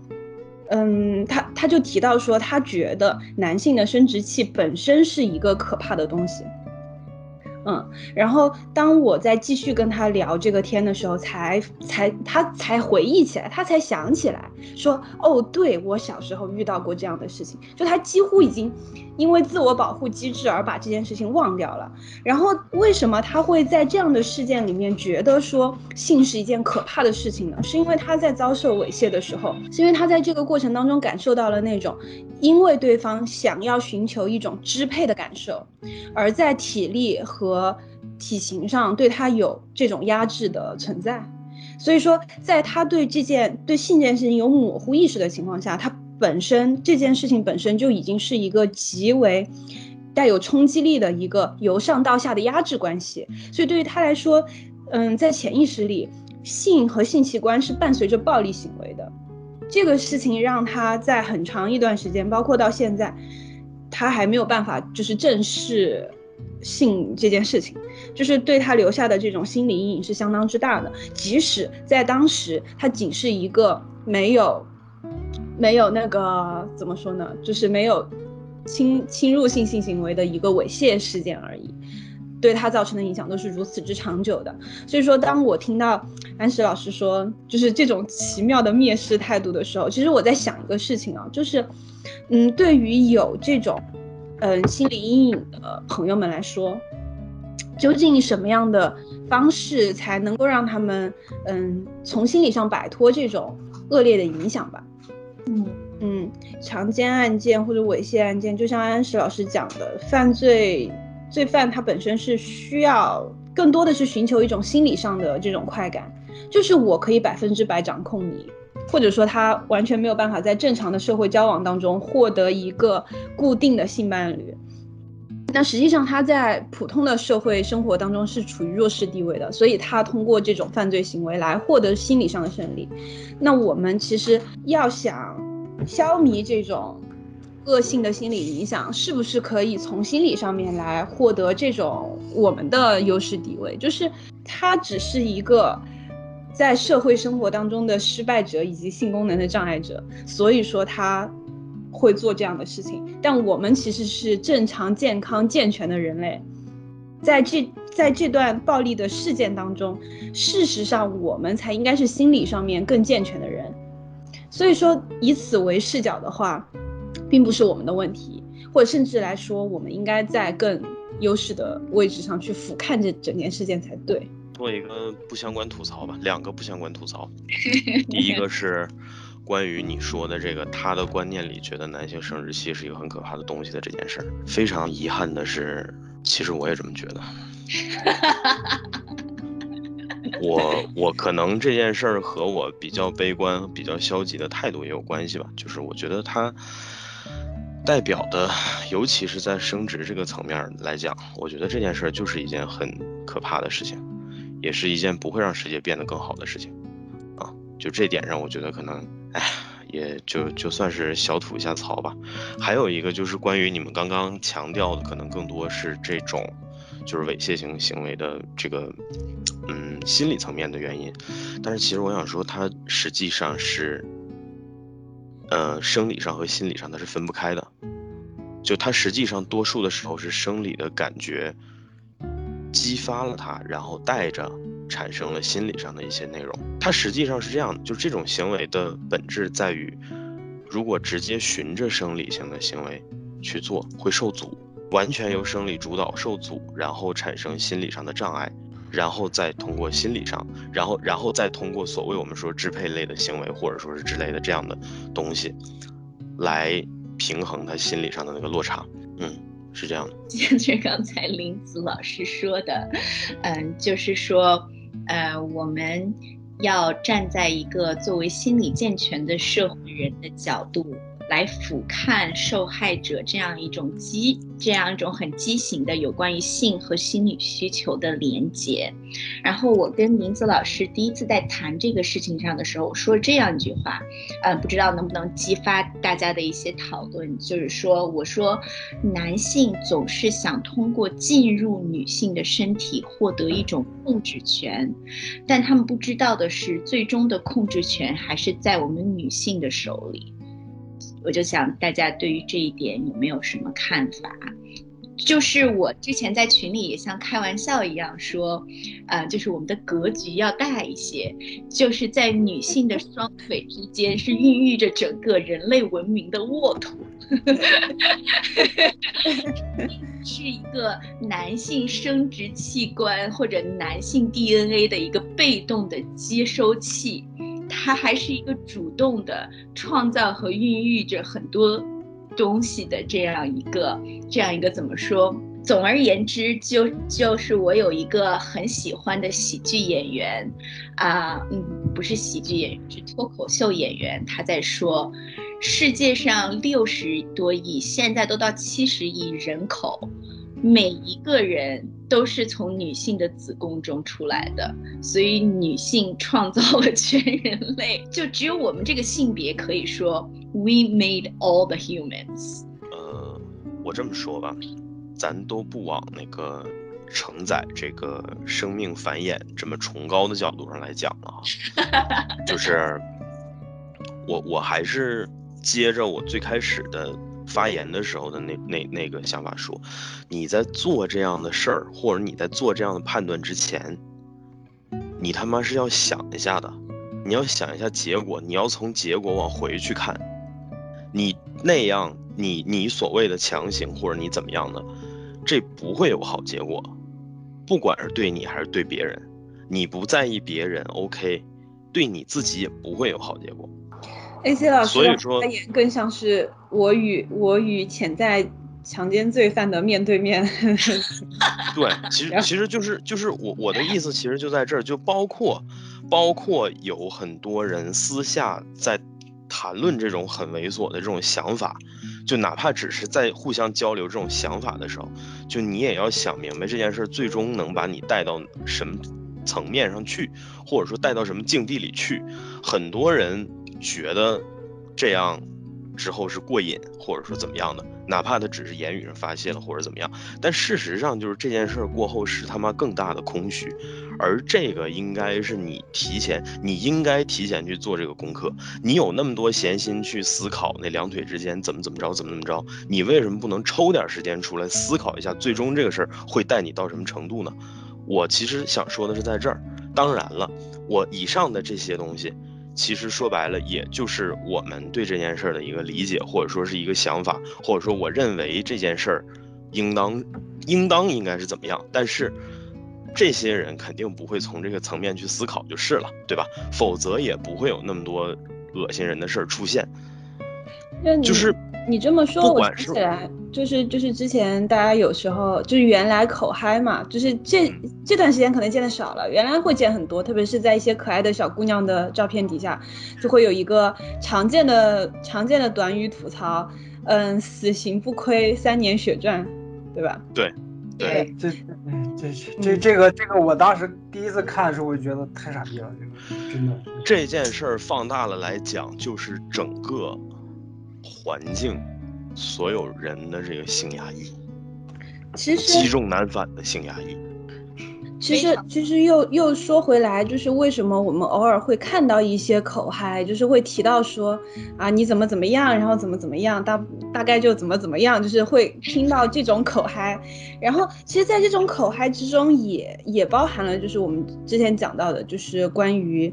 嗯，他他就提到说，他觉得男性的生殖器本身是一个可怕的东西。嗯，然后当我在继续跟他聊这个天的时候，才才他才回忆起来，他才想起来说，哦，对我小时候遇到过这样的事情，就他几乎已经因为自我保护机制而把这件事情忘掉了。然后为什么他会在这样的事件里面觉得说性是一件可怕的事情呢？是因为他在遭受猥亵的时候，是因为他在这个过程当中感受到了那种，因为对方想要寻求一种支配的感受，而在体力和和体型上对他有这种压制的存在，所以说，在他对这件对性这件事情有模糊意识的情况下，他本身这件事情本身就已经是一个极为带有冲击力的一个由上到下的压制关系。所以对于他来说，嗯，在潜意识里，性和性器官是伴随着暴力行为的。这个事情让他在很长一段时间，包括到现在，他还没有办法就是正视。性这件事情，就是对他留下的这种心理阴影是相当之大的。即使在当时，他仅是一个没有，没有那个怎么说呢，就是没有侵侵入性性行为的一个猥亵事件而已，对他造成的影响都是如此之长久的。所以说，当我听到安石老师说就是这种奇妙的蔑视态度的时候，其实我在想一个事情啊，就是，嗯，对于有这种。嗯，心理阴影的朋友们来说，究竟什么样的方式才能够让他们嗯从心理上摆脱这种恶劣的影响吧？嗯嗯，强奸案件或者猥亵案件，就像安石老师讲的，犯罪罪犯他本身是需要更多的是寻求一种心理上的这种快感，就是我可以百分之百掌控你。或者说他完全没有办法在正常的社会交往当中获得一个固定的性伴侣，那实际上他在普通的社会生活当中是处于弱势地位的，所以他通过这种犯罪行为来获得心理上的胜利。那我们其实要想消弭这种恶性的心理影响，是不是可以从心理上面来获得这种我们的优势地位？就是他只是一个。在社会生活当中的失败者以及性功能的障碍者，所以说他会做这样的事情。但我们其实是正常、健康、健全的人类，在这在这段暴力的事件当中，事实上我们才应该是心理上面更健全的人。所以说，以此为视角的话，并不是我们的问题，或者甚至来说，我们应该在更优势的位置上去俯瞰这整件事件才对。做一个不相关吐槽吧，两个不相关吐槽。(laughs) 第一个是关于你说的这个，他的观念里觉得男性生殖器是一个很可怕的东西的这件事儿。非常遗憾的是，其实我也这么觉得。(laughs) 我我可能这件事儿和我比较悲观、比较消极的态度也有关系吧。就是我觉得它代表的，尤其是在生殖这个层面来讲，我觉得这件事儿就是一件很可怕的事情。也是一件不会让世界变得更好的事情，啊，就这点上，我觉得可能，哎，也就就算是小吐一下槽吧。还有一个就是关于你们刚刚强调的，可能更多是这种，就是猥亵性行为的这个，嗯，心理层面的原因。但是其实我想说，它实际上是，呃，生理上和心理上它是分不开的，就它实际上多数的时候是生理的感觉。激发了他，然后带着产生了心理上的一些内容。他实际上是这样的，就是这种行为的本质在于，如果直接循着生理性的行为去做，会受阻，完全由生理主导受阻，然后产生心理上的障碍，然后再通过心理上，然后然后再通过所谓我们说支配类的行为，或者说是之类的这样的东西，来平衡他心理上的那个落差。嗯。是这样的，接 (laughs) 着刚才林子老师说的，嗯，就是说，呃，我们要站在一个作为心理健全的社会人的角度。来俯瞰受害者这样一种畸这样一种很畸形的有关于性和心理需求的连接，然后我跟明子老师第一次在谈这个事情上的时候，我说这样一句话，呃，不知道能不能激发大家的一些讨论，就是说，我说男性总是想通过进入女性的身体获得一种控制权，但他们不知道的是，最终的控制权还是在我们女性的手里。我就想大家对于这一点有没有什么看法？就是我之前在群里也像开玩笑一样说，呃，就是我们的格局要大一些，就是在女性的双腿之间是孕育着整个人类文明的沃土，是一个男性生殖器官或者男性 DNA 的一个被动的接收器。他还是一个主动的创造和孕育着很多东西的这样一个这样一个怎么说？总而言之，就就是我有一个很喜欢的喜剧演员，啊，嗯，不是喜剧演员，是脱口秀演员。他在说，世界上六十多亿，现在都到七十亿人口。每一个人都是从女性的子宫中出来的，所以女性创造了全人类，(laughs) 就只有我们这个性别可以说 we made all the humans。呃，我这么说吧，咱都不往那个承载这个生命繁衍这么崇高的角度上来讲了 (laughs) 就是我我还是接着我最开始的。发言的时候的那那那个想法说，你在做这样的事儿，或者你在做这样的判断之前，你他妈是要想一下的，你要想一下结果，你要从结果往回去看，你那样，你你所谓的强行或者你怎么样的，这不会有好结果，不管是对你还是对别人，你不在意别人，OK，对你自己也不会有好结果。A.C. 老师的发言更像是我与我与潜在强奸罪犯的面对面。(laughs) 对，其实其实就是就是我我的意思，其实就在这儿，就包括包括有很多人私下在谈论这种很猥琐的这种想法，就哪怕只是在互相交流这种想法的时候，就你也要想明白这件事最终能把你带到什么层面上去，或者说带到什么境地里去，很多人。觉得这样之后是过瘾，或者说怎么样的，哪怕他只是言语上发泄了或者怎么样，但事实上就是这件事过后是他妈更大的空虚，而这个应该是你提前，你应该提前去做这个功课。你有那么多闲心去思考那两腿之间怎么怎么着，怎么怎么着，你为什么不能抽点时间出来思考一下，最终这个事儿会带你到什么程度呢？我其实想说的是在这儿，当然了，我以上的这些东西。其实说白了，也就是我们对这件事儿的一个理解，或者说是一个想法，或者说我认为这件事儿应当应当应该是怎么样。但是这些人肯定不会从这个层面去思考就是了，对吧？否则也不会有那么多恶心人的事儿出现。就是。你这么说，我想起来，就是就是之前大家有时候就是原来口嗨嘛，就是这这段时间可能见的少了，原来会见很多，特别是在一些可爱的小姑娘的照片底下，就会有一个常见的常见的短语吐槽，嗯，死刑不亏三年血赚，对吧？对，对，这这这这个这个，我当时第一次看的时候，我就觉得太傻逼了，这个真的。这件事儿放大了来讲，就是整个。环境，所有人的这个性压抑，其实积重难返的性压抑。其实，其实又又说回来，就是为什么我们偶尔会看到一些口嗨，就是会提到说啊你怎么怎么样，然后怎么怎么样，大大概就怎么怎么样，就是会听到这种口嗨。然后，其实，在这种口嗨之中，也也包含了就是我们之前讲到的，就是关于。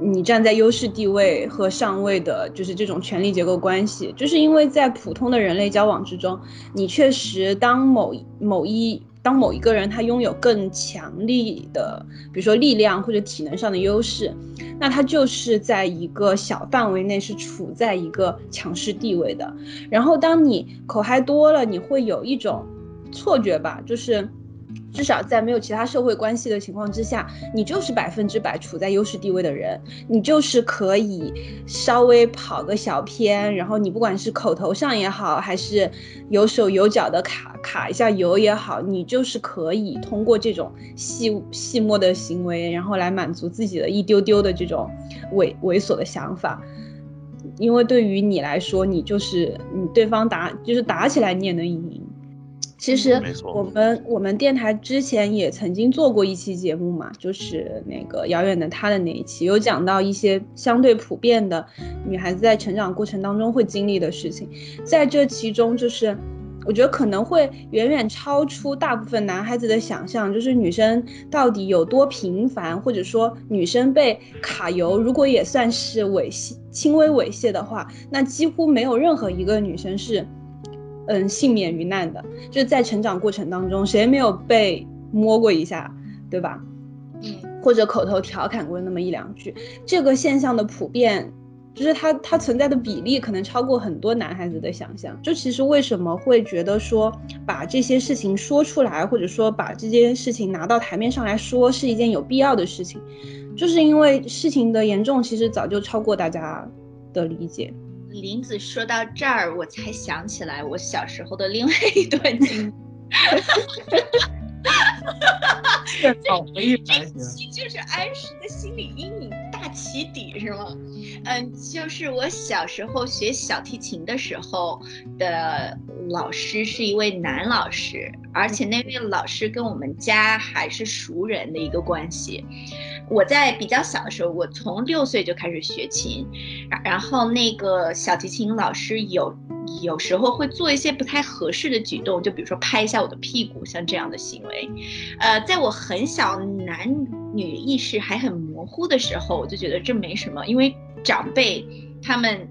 你站在优势地位和上位的，就是这种权力结构关系，就是因为在普通的人类交往之中，你确实当某某一当某一个人他拥有更强力的，比如说力量或者体能上的优势，那他就是在一个小范围内是处在一个强势地位的。然后当你口嗨多了，你会有一种错觉吧，就是。至少在没有其他社会关系的情况之下，你就是百分之百处在优势地位的人，你就是可以稍微跑个小偏，然后你不管是口头上也好，还是有手有脚的卡卡一下油也好，你就是可以通过这种细细末的行为，然后来满足自己的一丢丢的这种猥猥琐的想法，因为对于你来说，你就是你对方打就是打起来你也能赢。其实我们我们电台之前也曾经做过一期节目嘛，就是那个遥远的他的那一期，有讲到一些相对普遍的女孩子在成长过程当中会经历的事情，在这其中，就是我觉得可能会远远超出大部分男孩子的想象，就是女生到底有多频繁，或者说女生被卡油，如果也算是猥亵轻微猥亵的话，那几乎没有任何一个女生是。嗯，幸免于难的，就是在成长过程当中，谁没有被摸过一下，对吧？嗯，或者口头调侃过那么一两句，这个现象的普遍，就是它它存在的比例可能超过很多男孩子的想象。就其实为什么会觉得说把这些事情说出来，或者说把这件事情拿到台面上来说是一件有必要的事情，就是因为事情的严重其实早就超过大家的理解。林子说到这儿，我才想起来我小时候的另外一段经历。这期就是安石的心理阴影大起底是吗？嗯，就是我小时候学小提琴的时候的老师是一位男老师，而且那位老师跟我们家还是熟人的一个关系。我在比较小的时候，我从六岁就开始学琴，然后那个小提琴老师有有时候会做一些不太合适的举动，就比如说拍一下我的屁股，像这样的行为。呃，在我很小男女意识还很模糊的时候，我就觉得这没什么，因为长辈他们，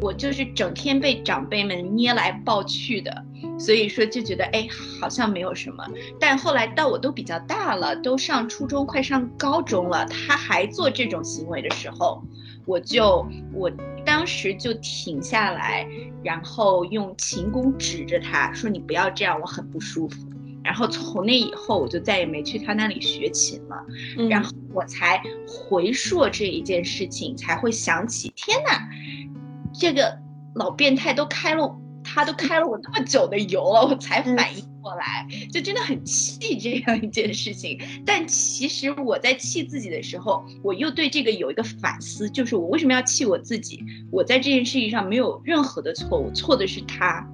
我就是整天被长辈们捏来抱去的。所以说就觉得哎，好像没有什么。但后来到我都比较大了，都上初中，快上高中了，他还做这种行为的时候，我就我当时就停下来，然后用琴弓指着他说：“你不要这样，我很不舒服。”然后从那以后，我就再也没去他那里学琴了。然后我才回溯这一件事情，才会想起：天哪，这个老变态都开了。他都开了我那么久的油了，我才反应过来，就真的很气这样一件事情。但其实我在气自己的时候，我又对这个有一个反思，就是我为什么要气我自己？我在这件事情上没有任何的错误，错的是他。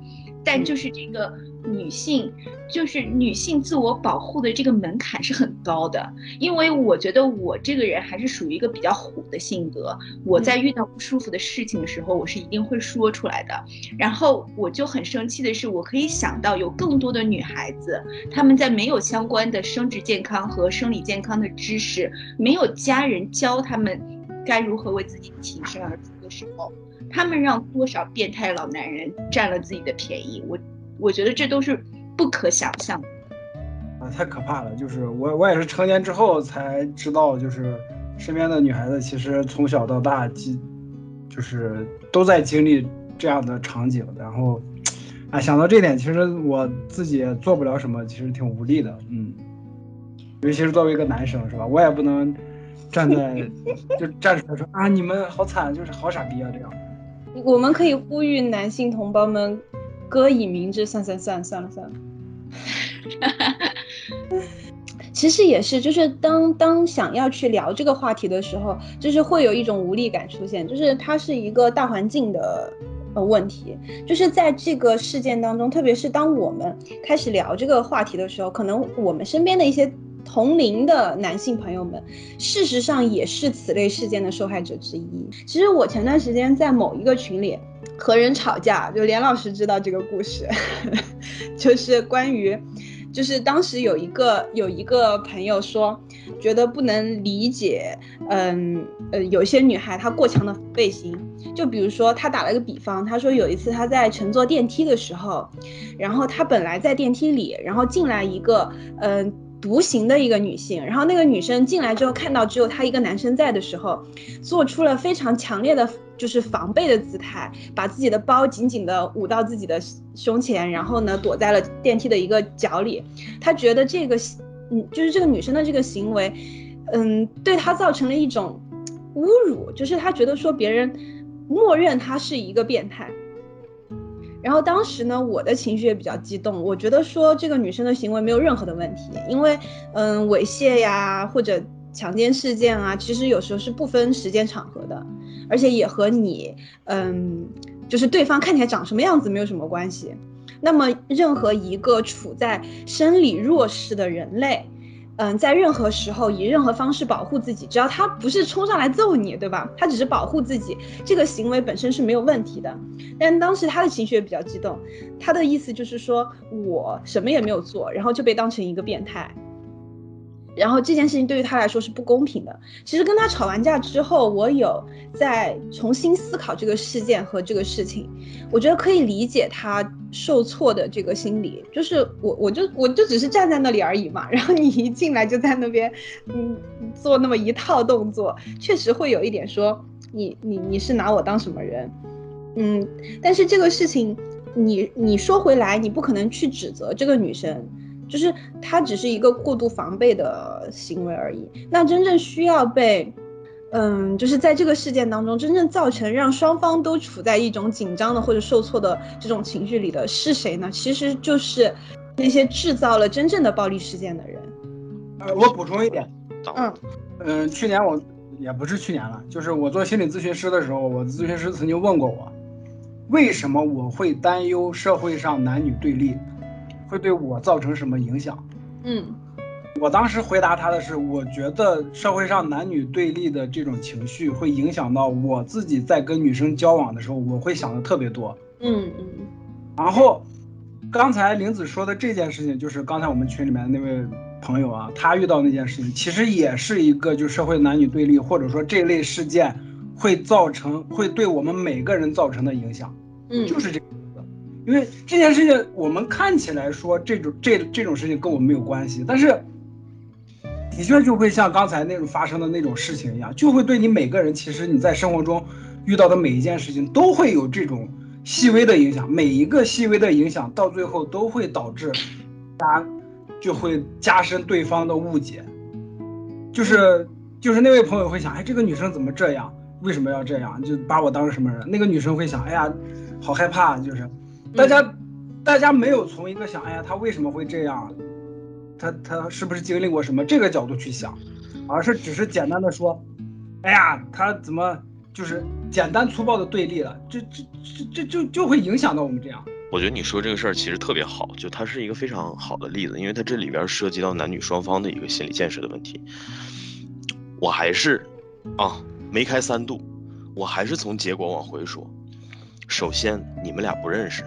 但就是这个。女性就是女性自我保护的这个门槛是很高的，因为我觉得我这个人还是属于一个比较虎的性格。我在遇到不舒服的事情的时候，我是一定会说出来的。然后我就很生气的是，我可以想到有更多的女孩子，她们在没有相关的生殖健康和生理健康的知识，没有家人教她们该如何为自己挺身而出的时候，她们让多少变态老男人占了自己的便宜。我。我觉得这都是不可想象的啊，太可怕了！就是我，我也是成年之后才知道，就是身边的女孩子其实从小到大，经就是都在经历这样的场景。然后，啊，想到这点，其实我自己也做不了什么，其实挺无力的。嗯，尤其是作为一个男生，是吧？我也不能站在 (laughs) 就站出来说啊，你们好惨，就是好傻逼啊这样。我们可以呼吁男性同胞们。歌以明志，算算算算了算了。其实也是，就是当当想要去聊这个话题的时候，就是会有一种无力感出现，就是它是一个大环境的呃问题，就是在这个事件当中，特别是当我们开始聊这个话题的时候，可能我们身边的一些同龄的男性朋友们，事实上也是此类事件的受害者之一。其实我前段时间在某一个群里。和人吵架，就连老师知道这个故事，(laughs) 就是关于，就是当时有一个有一个朋友说，觉得不能理解，嗯呃，有些女孩她过强的背心，就比如说他打了个比方，他说有一次他在乘坐电梯的时候，然后他本来在电梯里，然后进来一个嗯独行的一个女性，然后那个女生进来之后看到只有他一个男生在的时候，做出了非常强烈的。就是防备的姿态，把自己的包紧紧的捂到自己的胸前，然后呢躲在了电梯的一个角里。他觉得这个，嗯，就是这个女生的这个行为，嗯，对他造成了一种侮辱，就是他觉得说别人默认他是一个变态。然后当时呢，我的情绪也比较激动，我觉得说这个女生的行为没有任何的问题，因为，嗯，猥亵呀或者强奸事件啊，其实有时候是不分时间场合的，而且也和你，嗯，就是对方看起来长什么样子没有什么关系。那么，任何一个处在生理弱势的人类。嗯，在任何时候以任何方式保护自己，只要他不是冲上来揍你，对吧？他只是保护自己，这个行为本身是没有问题的。但当时他的情绪也比较激动，他的意思就是说我什么也没有做，然后就被当成一个变态。然后这件事情对于他来说是不公平的。其实跟他吵完架之后，我有在重新思考这个事件和这个事情，我觉得可以理解他受挫的这个心理。就是我，我就我就只是站在那里而已嘛。然后你一进来就在那边，嗯，做那么一套动作，确实会有一点说你你你是拿我当什么人？嗯，但是这个事情，你你说回来，你不可能去指责这个女生。就是他只是一个过度防备的行为而已。那真正需要被，嗯，就是在这个事件当中，真正造成让双方都处在一种紧张的或者受挫的这种情绪里的是谁呢？其实就是那些制造了真正的暴力事件的人。呃，我补充一点，嗯嗯，去年我也不是去年了，就是我做心理咨询师的时候，我咨询师曾经问过我，为什么我会担忧社会上男女对立？会对我造成什么影响？嗯，我当时回答他的是，我觉得社会上男女对立的这种情绪会影响到我自己在跟女生交往的时候，我会想的特别多。嗯嗯。然后，刚才玲子说的这件事情，就是刚才我们群里面那位朋友啊，他遇到那件事情，其实也是一个就社会男女对立，或者说这类事件会造成会对我们每个人造成的影响。嗯，就是这。因为这件事情，我们看起来说这种这这种事情跟我们没有关系，但是的确就会像刚才那种发生的那种事情一样，就会对你每个人，其实你在生活中遇到的每一件事情都会有这种细微的影响，每一个细微的影响到最后都会导致加就会加深对方的误解，就是就是那位朋友会想，哎，这个女生怎么这样？为什么要这样？就把我当成什么人？那个女生会想，哎呀，好害怕，就是。大家，大家没有从一个想，哎呀，他为什么会这样？他他是不是经历过什么这个角度去想，而是只是简单的说，哎呀，他怎么就是简单粗暴的对立了？这这这这就就会影响到我们这样。我觉得你说这个事儿其实特别好，就它是一个非常好的例子，因为它这里边涉及到男女双方的一个心理建设的问题。我还是啊，梅开三度，我还是从结果往回说。首先，你们俩不认识。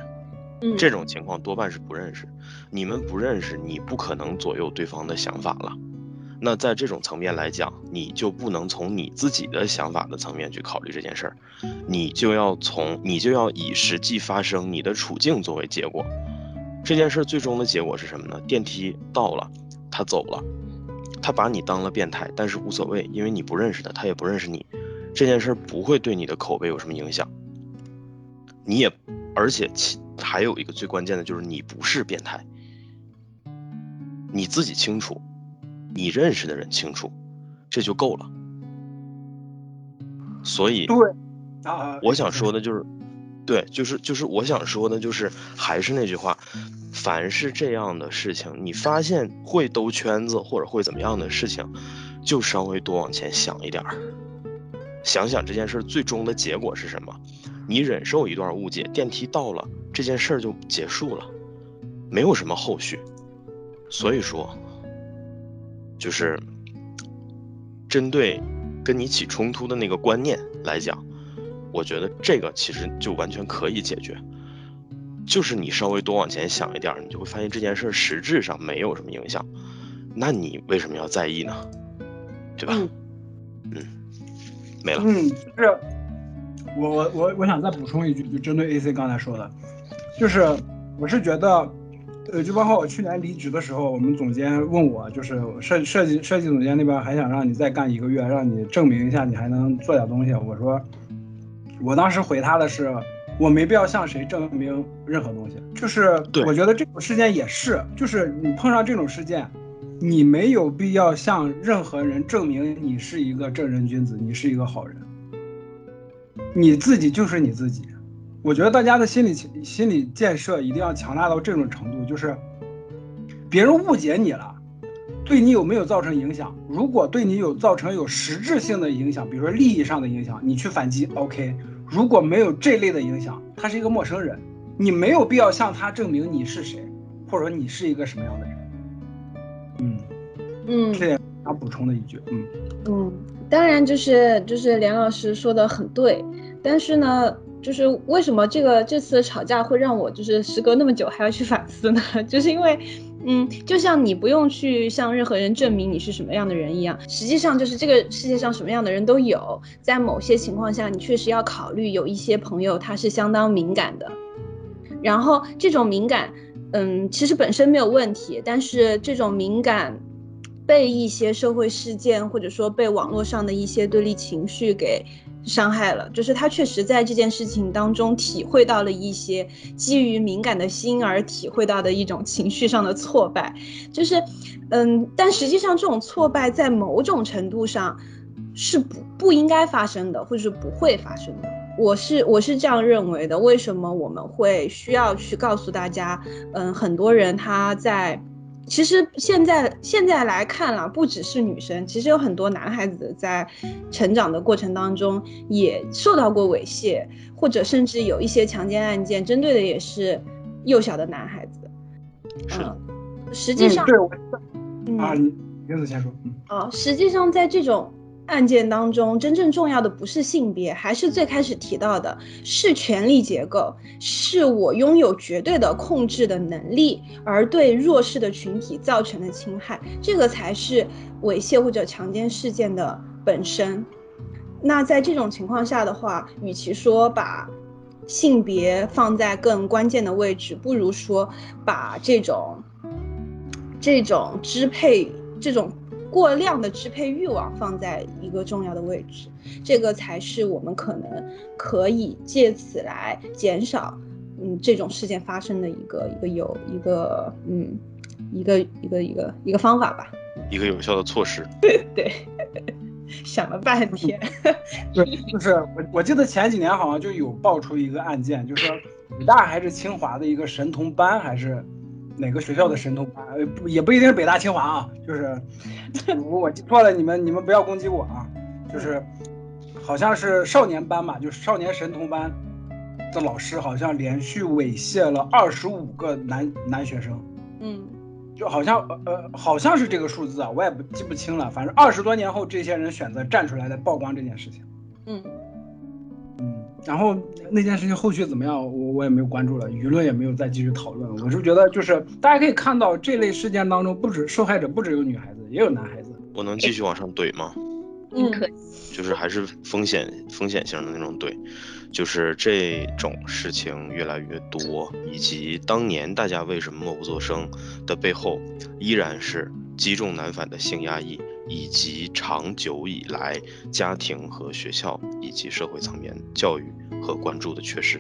这种情况多半是不认识，你们不认识，你不可能左右对方的想法了。那在这种层面来讲，你就不能从你自己的想法的层面去考虑这件事儿，你就要从你就要以实际发生你的处境作为结果。这件事最终的结果是什么呢？电梯到了，他走了，他把你当了变态，但是无所谓，因为你不认识他，他也不认识你，这件事不会对你的口碑有什么影响。你也，而且其。还有一个最关键的就是你不是变态，你自己清楚，你认识的人清楚，这就够了。所以，对，啊，我想说的就是，对，就是就是我想说的就是，还是那句话，凡是这样的事情，你发现会兜圈子或者会怎么样的事情，就稍微多往前想一点儿，想想这件事最终的结果是什么。你忍受一段误解，电梯到了，这件事儿就结束了，没有什么后续。所以说，就是针对跟你起冲突的那个观念来讲，我觉得这个其实就完全可以解决。就是你稍微多往前想一点，你就会发现这件事实质上没有什么影响。那你为什么要在意呢？对吧？嗯，没了。嗯，是。我我我我想再补充一句，就针对 AC 刚才说的，就是我是觉得，呃，就包括我去年离职的时候，我们总监问我，就是设设计设计总监那边还想让你再干一个月，让你证明一下你还能做点东西。我说，我当时回他的是，我没必要向谁证明任何东西。就是我觉得这种事件也是，就是你碰上这种事件，你没有必要向任何人证明你是一个正人君子，你是一个好人。你自己就是你自己。我觉得大家的心理心理建设一定要强大到这种程度，就是别人误解你了。对你有没有造成影响？如果对你有造成有实质性的影响，比如说利益上的影响，你去反击，OK。如果没有这类的影响，他是一个陌生人，你没有必要向他证明你是谁，或者说你是一个什么样的人。嗯嗯，这也想补充的一句，嗯嗯，当然就是就是连老师说的很对，但是呢。就是为什么这个这次吵架会让我就是时隔那么久还要去反思呢？(laughs) 就是因为，嗯，就像你不用去向任何人证明你是什么样的人一样，实际上就是这个世界上什么样的人都有。在某些情况下，你确实要考虑有一些朋友他是相当敏感的，然后这种敏感，嗯，其实本身没有问题，但是这种敏感被一些社会事件或者说被网络上的一些对立情绪给。伤害了，就是他确实在这件事情当中体会到了一些基于敏感的心而体会到的一种情绪上的挫败，就是，嗯，但实际上这种挫败在某种程度上是不不应该发生的，或者是不会发生的。我是我是这样认为的。为什么我们会需要去告诉大家，嗯，很多人他在。其实现在现在来看了，不只是女生，其实有很多男孩子在成长的过程当中也受到过猥亵，或者甚至有一些强奸案件，针对的也是幼小的男孩子。是的，实际上，对，啊，你英子先说。嗯，啊，实际上在这种。案件当中，真正重要的不是性别，还是最开始提到的，是权力结构，是我拥有绝对的控制的能力，而对弱势的群体造成的侵害，这个才是猥亵或者强奸事件的本身。那在这种情况下的话，与其说把性别放在更关键的位置，不如说把这种这种支配这种。过量的支配欲望放在一个重要的位置，这个才是我们可能可以借此来减少，嗯，这种事件发生的一个一个有一个嗯，一个一个一个一个方法吧，一个有效的措施。对对，(laughs) 想了半天。(laughs) 对，就是我我记得前几年好像就有爆出一个案件，就是北大还是清华的一个神童班还是。哪个学校的神童班？呃，不，也不一定是北大清华啊，就是，我我记错了，你们你们不要攻击我啊。就是，好像是少年班吧，就是少年神童班的老师，好像连续猥亵了二十五个男男学生。嗯，就好像呃，好像是这个数字啊，我也不记不清了。反正二十多年后，这些人选择站出来来曝光这件事情。嗯。然后那件事情后续怎么样，我我也没有关注了，舆论也没有再继续讨论。我是觉得，就是大家可以看到这类事件当中，不止受害者不只有女孩子，也有男孩子。我能继续往上怼吗？嗯，可以。就是还是风险风险性的那种怼，就是这种事情越来越多，以及当年大家为什么默不作声的背后，依然是积重难返的性压抑。以及长久以来家庭和学校以及社会层面教育和关注的缺失。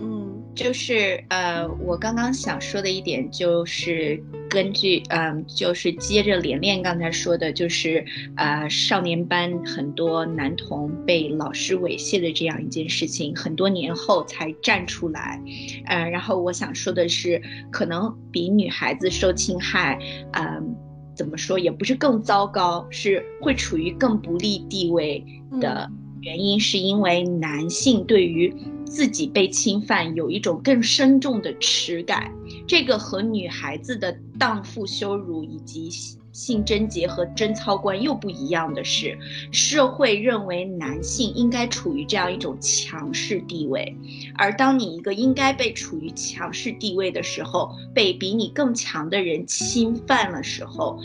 嗯，就是呃，我刚刚想说的一点就是根据嗯，就是接着连连刚才说的，就是呃，少年班很多男童被老师猥亵的这样一件事情，很多年后才站出来。呃，然后我想说的是，可能比女孩子受侵害，嗯。怎么说也不是更糟糕，是会处于更不利地位的原因，是因为男性对于自己被侵犯有一种更深重的耻感，这个和女孩子的荡妇羞辱以及。性贞洁和贞操观又不一样的是，社会认为男性应该处于这样一种强势地位，而当你一个应该被处于强势地位的时候，被比你更强的人侵犯了时候，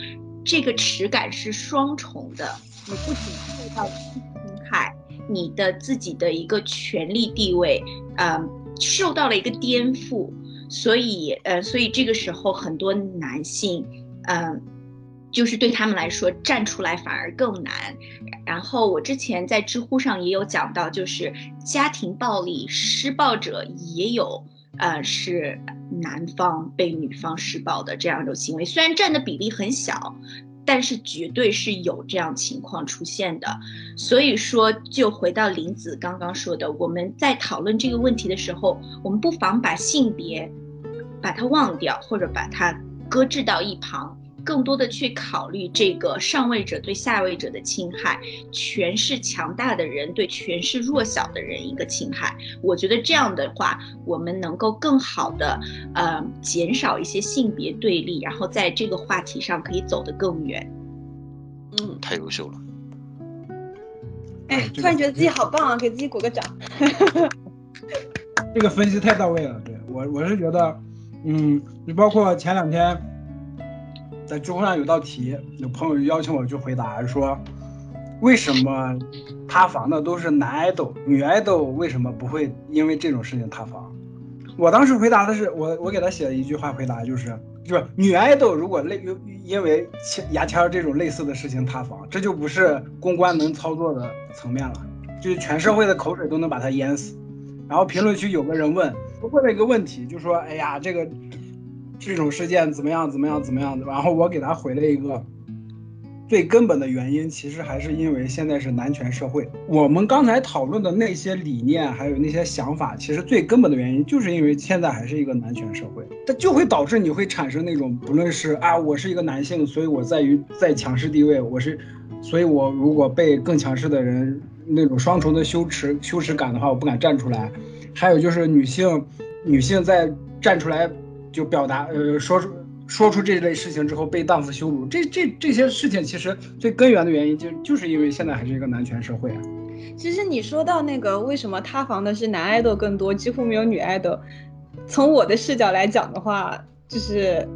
这个耻感是双重的。你不仅受到侵害，你的自己的一个权力地位，呃，受到了一个颠覆。所以，呃，所以这个时候很多男性，嗯。就是对他们来说站出来反而更难。然后我之前在知乎上也有讲到，就是家庭暴力施暴者也有，呃，是男方被女方施暴的这样一种行为，虽然占的比例很小。但是绝对是有这样情况出现的，所以说就回到林子刚刚说的，我们在讨论这个问题的时候，我们不妨把性别，把它忘掉，或者把它搁置到一旁。更多的去考虑这个上位者对下位者的侵害，权势强大的人对权势弱小的人一个侵害。我觉得这样的话，我们能够更好的呃减少一些性别对立，然后在这个话题上可以走得更远。嗯，太优秀了。哎，突然觉得自己好棒啊，给自己鼓个掌。这个分析太到位了，对我我是觉得，嗯，你包括前两天。在知乎上有道题，有朋友邀请我去回答，说为什么塌房的都是男爱豆，女爱豆为什么不会因为这种事情塌房？我当时回答的是，我我给他写了一句话回答，就是就是女爱豆如果类因为牙签这种类似的事情塌房，这就不是公关能操作的层面了，就是全社会的口水都能把它淹死。然后评论区有个人问，问了一个问题，就说，哎呀，这个。这种事件怎么样？怎么样？怎么样的？然后我给他回了一个最根本的原因，其实还是因为现在是男权社会。我们刚才讨论的那些理念，还有那些想法，其实最根本的原因，就是因为现在还是一个男权社会，它就会导致你会产生那种，不论是啊，我是一个男性，所以我在于在强势地位，我是，所以我如果被更强势的人那种双重的羞耻羞耻感的话，我不敢站出来。还有就是女性，女性在站出来。就表达呃说出说出这类事情之后被荡妇羞辱，这这这些事情其实最根源的原因就就是因为现在还是一个男权社会啊。其实你说到那个为什么塌房的是男爱豆更多，几乎没有女爱豆，从我的视角来讲的话，就是。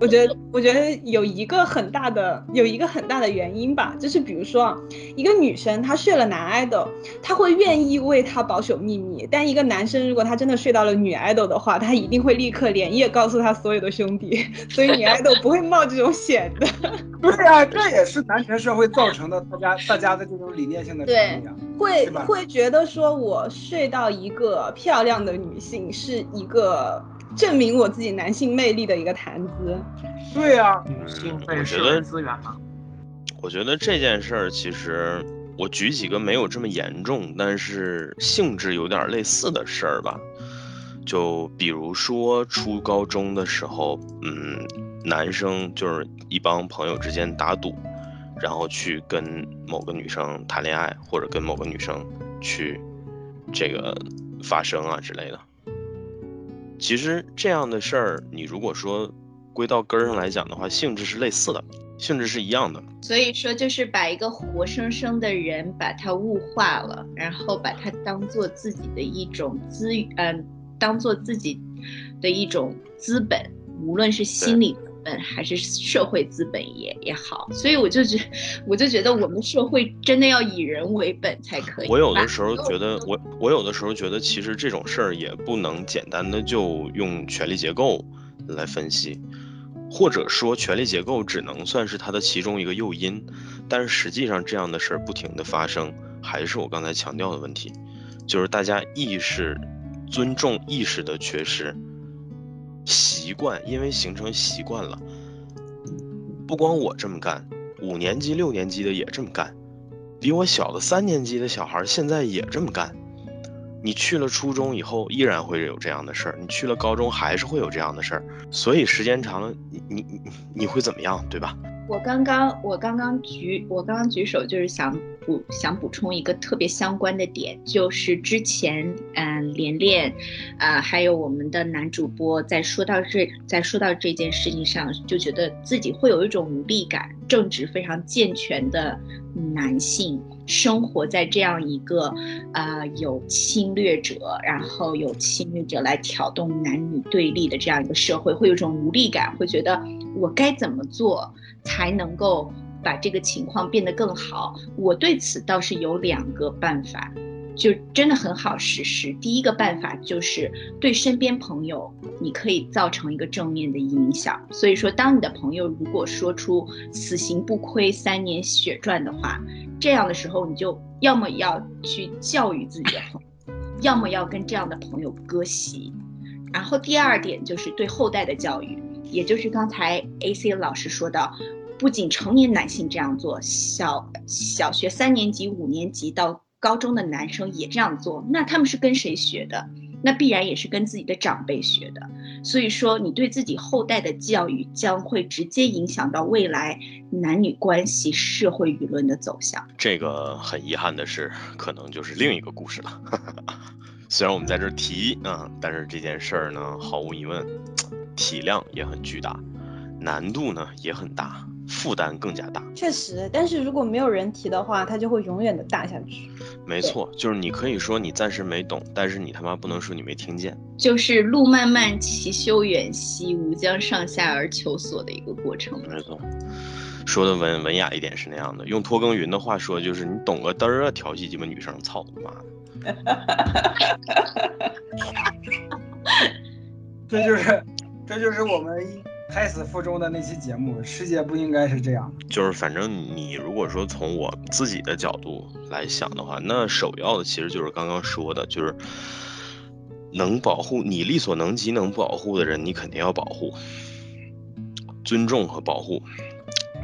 我觉得，我觉得有一个很大的，有一个很大的原因吧，就是比如说啊，一个女生她睡了男爱豆，她会愿意为他保守秘密；但一个男生如果他真的睡到了女爱豆的话，他一定会立刻连夜告诉他所有的兄弟，(laughs) 所以女爱豆不会冒这种险的。(laughs) 对啊，这也是男权社会造成的，大家大家的这种理念性的对，会会觉得说我睡到一个漂亮的女性是一个。证明我自己男性魅力的一个谈资。对呀，我觉得资源嘛。我觉得这件事儿其实，我举几个没有这么严重，但是性质有点类似的事儿吧。就比如说初高中的时候，嗯，男生就是一帮朋友之间打赌，然后去跟某个女生谈恋爱，或者跟某个女生去这个发生啊之类的。其实这样的事儿，你如果说归到根儿上来讲的话，性质是类似的，性质是一样的。所以说，就是把一个活生生的人把它物化了，然后把它当做自己的一种资，嗯，当做自己的一种资本，无论是心理。还是社会资本也也好，所以我就觉，我就觉得我们社会真的要以人为本才可以。我有的时候觉得，我我有的时候觉得，其实这种事儿也不能简单的就用权力结构来分析，或者说权力结构只能算是它的其中一个诱因，但是实际上这样的事儿不停的发生，还是我刚才强调的问题，就是大家意识、尊重意识的缺失。习惯，因为形成习惯了。不光我这么干，五年级、六年级的也这么干，比我小的三年级的小孩现在也这么干。你去了初中以后，依然会有这样的事儿；你去了高中，还是会有这样的事儿。所以时间长了，你你你会怎么样，对吧？我刚刚我刚刚举我刚刚举手，就是想。补想补充一个特别相关的点，就是之前嗯连连，啊还有我们的男主播在说到这在说到这件事情上，就觉得自己会有一种无力感。正直非常健全的男性生活在这样一个啊有侵略者，然后有侵略者来挑动男女对立的这样一个社会，会有一种无力感，会觉得我该怎么做才能够。把这个情况变得更好，我对此倒是有两个办法。就真的很好实施。第一个办法就是对身边朋友，你可以造成一个正面的影响。所以说，当你的朋友如果说出“此行不亏三年血赚”的话，这样的时候，你就要么要去教育自己的朋友，要么要跟这样的朋友割席。然后第二点就是对后代的教育，也就是刚才 A C 老师说到，不仅成年男性这样做，小小学三年级、五年级到高中的男生也这样做，那他们是跟谁学的？那必然也是跟自己的长辈学的。所以说，你对自己后代的教育将会直接影响到未来男女关系、社会舆论的走向。这个很遗憾的是，可能就是另一个故事了。(laughs) 虽然我们在这儿提啊，但是这件事儿呢，毫无疑问，(tsk) 体量也很巨大，难度呢也很大。负担更加大，确实。但是如果没有人提的话，它就会永远的大下去。没错，就是你可以说你暂时没懂，但是你他妈不能说你没听见。就是路漫漫其修远兮，吾将上下而求索的一个过程。没错，说的文文雅一点是那样的。用拖更云的话说，就是你懂个嘚儿啊，调戏鸡巴女生，操他妈的！(laughs) 这就是，这就是我们。胎死腹中的那期节目，世界不应该是这样。就是反正你如果说从我自己的角度来想的话，那首要的其实就是刚刚说的，就是能保护你力所能及能保护的人，你肯定要保护、尊重和保护，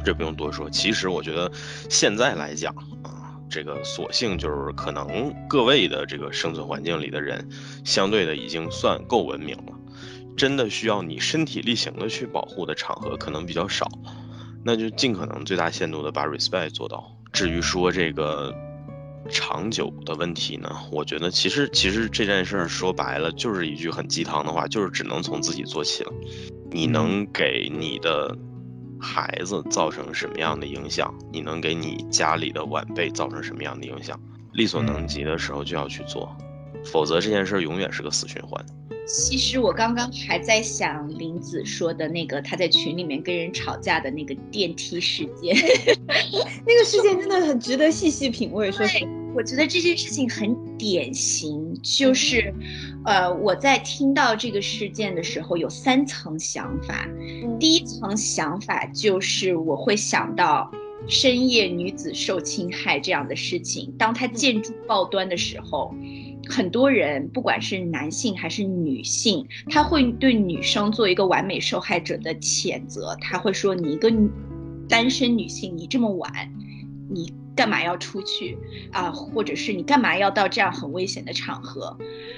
这不用多说。其实我觉得现在来讲啊，这个索性就是可能各位的这个生存环境里的人，相对的已经算够文明了。真的需要你身体力行的去保护的场合可能比较少，那就尽可能最大限度的把 respect 做到。至于说这个长久的问题呢，我觉得其实其实这件事儿说白了就是一句很鸡汤的话，就是只能从自己做起了。你能给你的孩子造成什么样的影响？你能给你家里的晚辈造成什么样的影响？力所能及的时候就要去做，否则这件事儿永远是个死循环。其实我刚刚还在想林子说的那个他在群里面跟人吵架的那个电梯事件，(laughs) 那个事件真的很值得细细品味。说实我觉得这件事情很典型，就是，呃，我在听到这个事件的时候有三层想法。第一层想法就是我会想到深夜女子受侵害这样的事情，当他见诸报端的时候。很多人，不管是男性还是女性，他会对女生做一个完美受害者的谴责。他会说：“你一个单身女性，你这么晚，你干嘛要出去啊？或者是你干嘛要到这样很危险的场合？”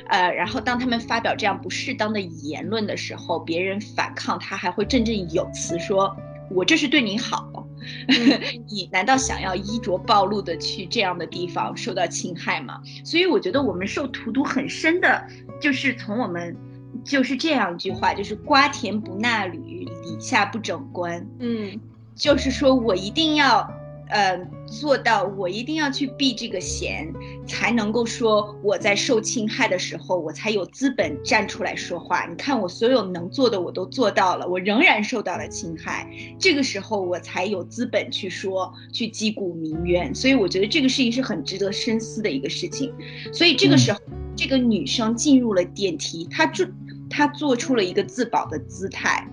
呃，然后当他们发表这样不适当的言论的时候，别人反抗他还会振振有词说：“我这是对你好。” (laughs) 你难道想要衣着暴露的去这样的地方受到侵害吗？所以我觉得我们受荼毒很深的，就是从我们就是这样一句话，就是瓜田不纳履，李下不整冠。嗯，就是说我一定要。呃，做到我一定要去避这个嫌，才能够说我在受侵害的时候，我才有资本站出来说话。你看我所有能做的我都做到了，我仍然受到了侵害，这个时候我才有资本去说，去击鼓鸣冤。所以我觉得这个事情是很值得深思的一个事情。所以这个时候，这个女生进入了电梯，她做她做出了一个自保的姿态，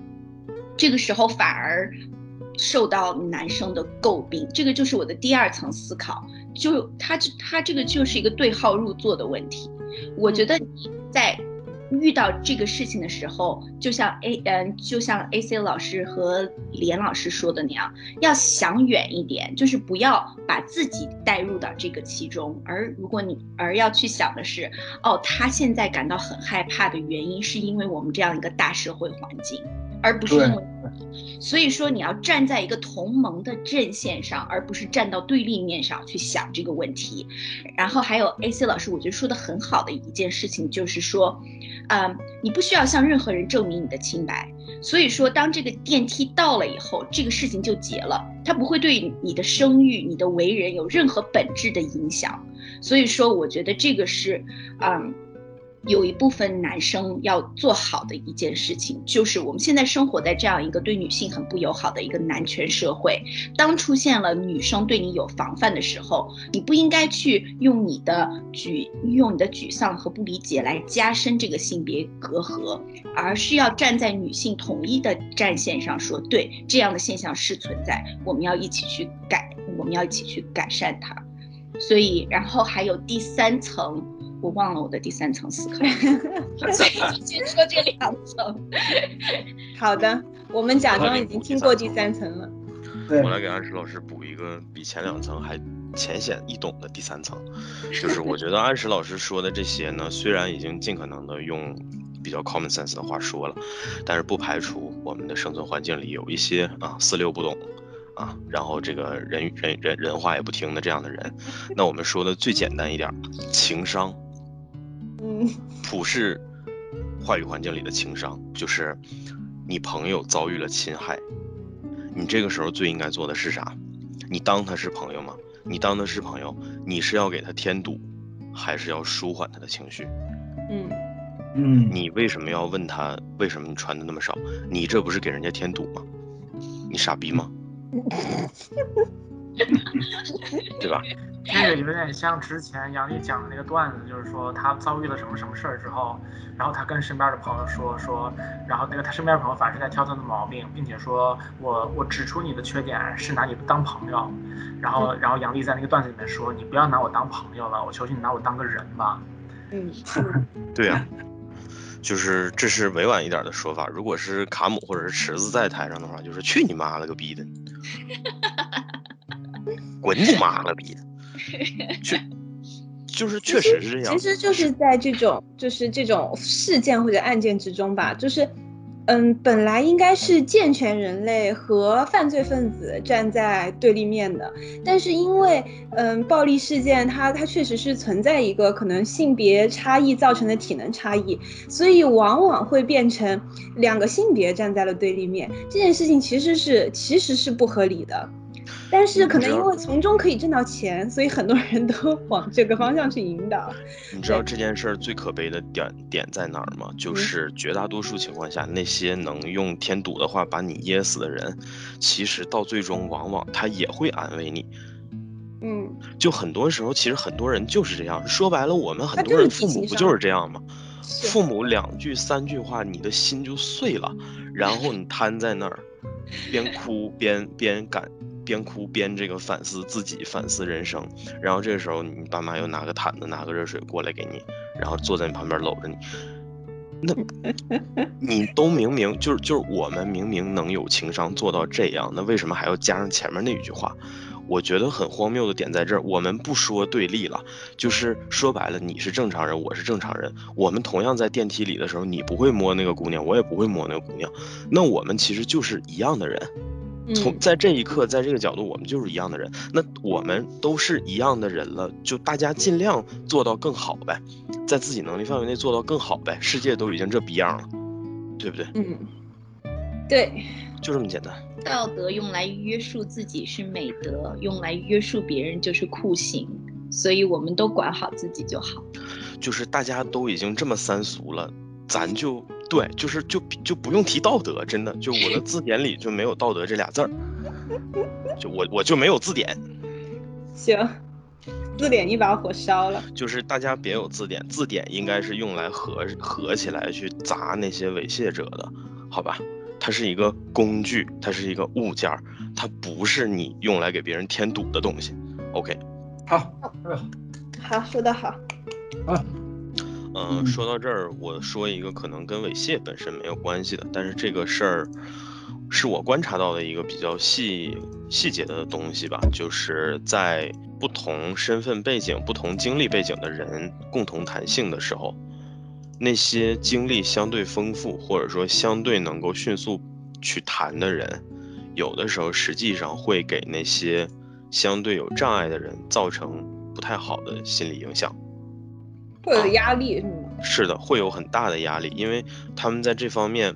这个时候反而。受到男生的诟病，这个就是我的第二层思考。就他这他这个就是一个对号入座的问题。我觉得你在遇到这个事情的时候，就像 A 嗯，就像 A C 老师和连老师说的那样，要想远一点，就是不要把自己带入到这个其中。而如果你而要去想的是，哦，他现在感到很害怕的原因，是因为我们这样一个大社会环境。而不是因为，所以说你要站在一个同盟的阵线上，而不是站到对立面上去想这个问题。然后还有 A C 老师，我觉得说的很好的一件事情就是说，嗯，你不需要向任何人证明你的清白。所以说，当这个电梯到了以后，这个事情就结了，它不会对你的声誉、你的为人有任何本质的影响。所以说，我觉得这个是，嗯。有一部分男生要做好的一件事情，就是我们现在生活在这样一个对女性很不友好的一个男权社会。当出现了女生对你有防范的时候，你不应该去用你的沮用你的沮丧和不理解来加深这个性别隔阂，而是要站在女性统一的战线上说，对这样的现象是存在，我们要一起去改，我们要一起去改善它。所以，然后还有第三层。我忘了我的第三层思考 (laughs) (laughs) 所以先说这两层。(laughs) 好的，我们假装已经听过第三层了。我来给安石老师补一个比前两层还浅显易懂的第三层，就是我觉得安石老师说的这些呢，虽然已经尽可能的用比较 common sense 的话说了，但是不排除我们的生存环境里有一些啊四六不懂啊，然后这个人人人人话也不听的这样的人。那我们说的最简单一点，情商。普世话语环境里的情商，就是你朋友遭遇了侵害，你这个时候最应该做的是啥？你当他是朋友吗？你当他是朋友，你是要给他添堵，还是要舒缓他的情绪？嗯嗯，你为什么要问他为什么你穿的那么少？你这不是给人家添堵吗？你傻逼吗？(laughs) (laughs) 对吧？这个有点像之前杨丽讲的那个段子，就是说他遭遇了什么什么事儿之后，然后他跟身边的朋友说说，然后那个他身边的朋友反是在挑他的毛病，并且说我我指出你的缺点是拿你当朋友，然后然后杨丽在那个段子里面说，你不要拿我当朋友了，我求求你拿我当个人吧。嗯，(laughs) 对呀，就是这是委婉一点的说法。如果是卡姆或者是池子在台上的话，就是去你妈了个逼的！(laughs) 滚你妈了逼的！(laughs) 就就是确实是这样，其实就是在这种就是这种事件或者案件之中吧，就是，嗯，本来应该是健全人类和犯罪分子站在对立面的，但是因为嗯暴力事件它它确实是存在一个可能性别差异造成的体能差异，所以往往会变成两个性别站在了对立面，这件事情其实是其实是不合理的。但是可能因为从中可以挣到钱，所以很多人都 (laughs) 往这个方向去引导。你知道这件事儿最可悲的点点在哪儿吗？就是绝大多数情况下，那些能用添堵的话把你噎死的人，其实到最终往往他也会安慰你。嗯，就很多时候，其实很多人就是这样。说白了，我们很多人父母不就是这样吗？父母两句三句话，你的心就碎了，然后你瘫在那儿，边哭边边感。边哭边这个反思自己，反思人生，然后这个时候你爸妈又拿个毯子，拿个热水过来给你，然后坐在你旁边搂着你，那 (laughs) 你都明明就是就是我们明明能有情商做到这样，那为什么还要加上前面那一句话？我觉得很荒谬的点在这儿，我们不说对立了，就是说白了，你是正常人，我是正常人，我们同样在电梯里的时候，你不会摸那个姑娘，我也不会摸那个姑娘，那我们其实就是一样的人。从在这一刻，在这个角度，我们就是一样的人。那我们都是一样的人了，就大家尽量做到更好呗，在自己能力范围内做到更好呗。世界都已经这逼样了，对不对？嗯，对，就这么简单。道德用来约束自己是美德，用来约束别人就是酷刑。所以我们都管好自己就好。就是大家都已经这么三俗了，咱就。对，就是就就不用提道德，真的，就我的字典里就没有道德这俩字儿，就我我就没有字典。行，字典一把火烧了。就是大家别有字典，字典应该是用来合合起来去砸那些猥亵者的，好吧？它是一个工具，它是一个物件儿，它不是你用来给别人添堵的东西。OK，好，好，说的好，啊。嗯，说到这儿，我说一个可能跟猥亵本身没有关系的，但是这个事儿是我观察到的一个比较细细节的东西吧，就是在不同身份背景、不同经历背景的人共同谈性的时候，那些经历相对丰富或者说相对能够迅速去谈的人，有的时候实际上会给那些相对有障碍的人造成不太好的心理影响。会有压力是吗？是的，会有很大的压力，因为他们在这方面，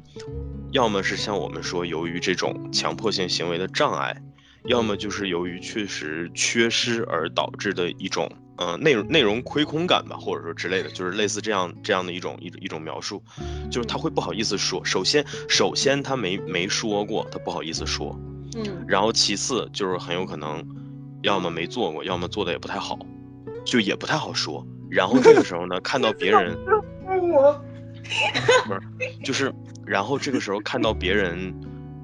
要么是像我们说，由于这种强迫性行为的障碍，要么就是由于确实缺失而导致的一种呃内容内容亏空感吧，或者说之类的，就是类似这样这样的一种一一种描述，就是他会不好意思说。首先首先他没没说过，他不好意思说。嗯。然后其次就是很有可能，要么没做过，要么做的也不太好，就也不太好说。然后这个时候呢，看到别人，(laughs) 不是，就是，然后这个时候看到别人